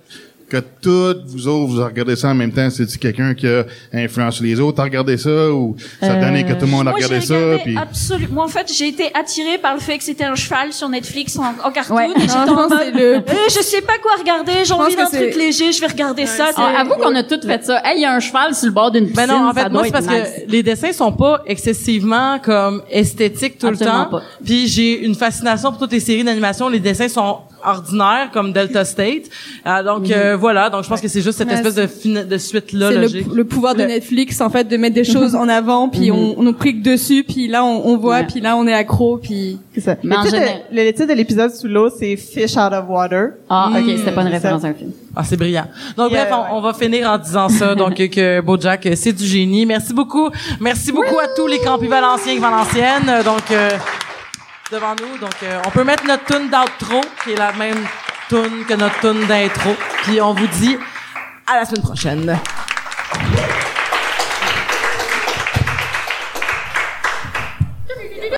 toutes vous autres, vous regardez ça en même temps? C'est-tu quelqu'un qui a influencé les autres à regarder ça ou ça Euh, donnait que tout le monde a Moi, j'ai regardé ça? Puis... absolument. Moi, en fait, j'ai été attirée par le fait que c'était un cheval sur Netflix en, en cartoon. Ouais. Et j'étais je en pense mode, que c'est le- euh, je sais pas quoi regarder. J'ai envie que d'un c'est- truc léger. Je vais regarder ça. c'est- Ah, avoue qu'on a tous fait ça. Hey, il y a un cheval sur le bord d'une piscine. Ben non, en fait, moi, c'est parce nice. que les dessins sont pas excessivement comme esthétiques tout Absolument le temps. pas. Puis j'ai une fascination pour toutes les séries d'animation. Les dessins sont ordinaires comme Delta State. Euh, donc euh, voilà, donc je pense que c'est juste cette Ouais, espèce de, suite là logique. le, le pouvoir de Le- Netflix, en fait, de mettre des choses en avant, puis on, on nous clique dessus, puis là, on, on voit, Ouais. puis là, on est accro, puis... C'est ça. Mais le, titre général- de, le titre de l'épisode sous l'eau, c'est Fish Out of Water. Ah, ok, c'était pas une référence à un film. Ah, c'est brillant. Donc, Yeah, bref, on, ouais. on va finir en disant ça. Donc, que Bojack, c'est du génie. Merci beaucoup. Merci beaucoup à tous les campus valenciens et valenciennes. Donc, euh, devant nous. Donc, euh, on peut mettre notre tune d'outro, qui est la même tune que notre tune d'intro. Puis on vous dit à la semaine prochaine.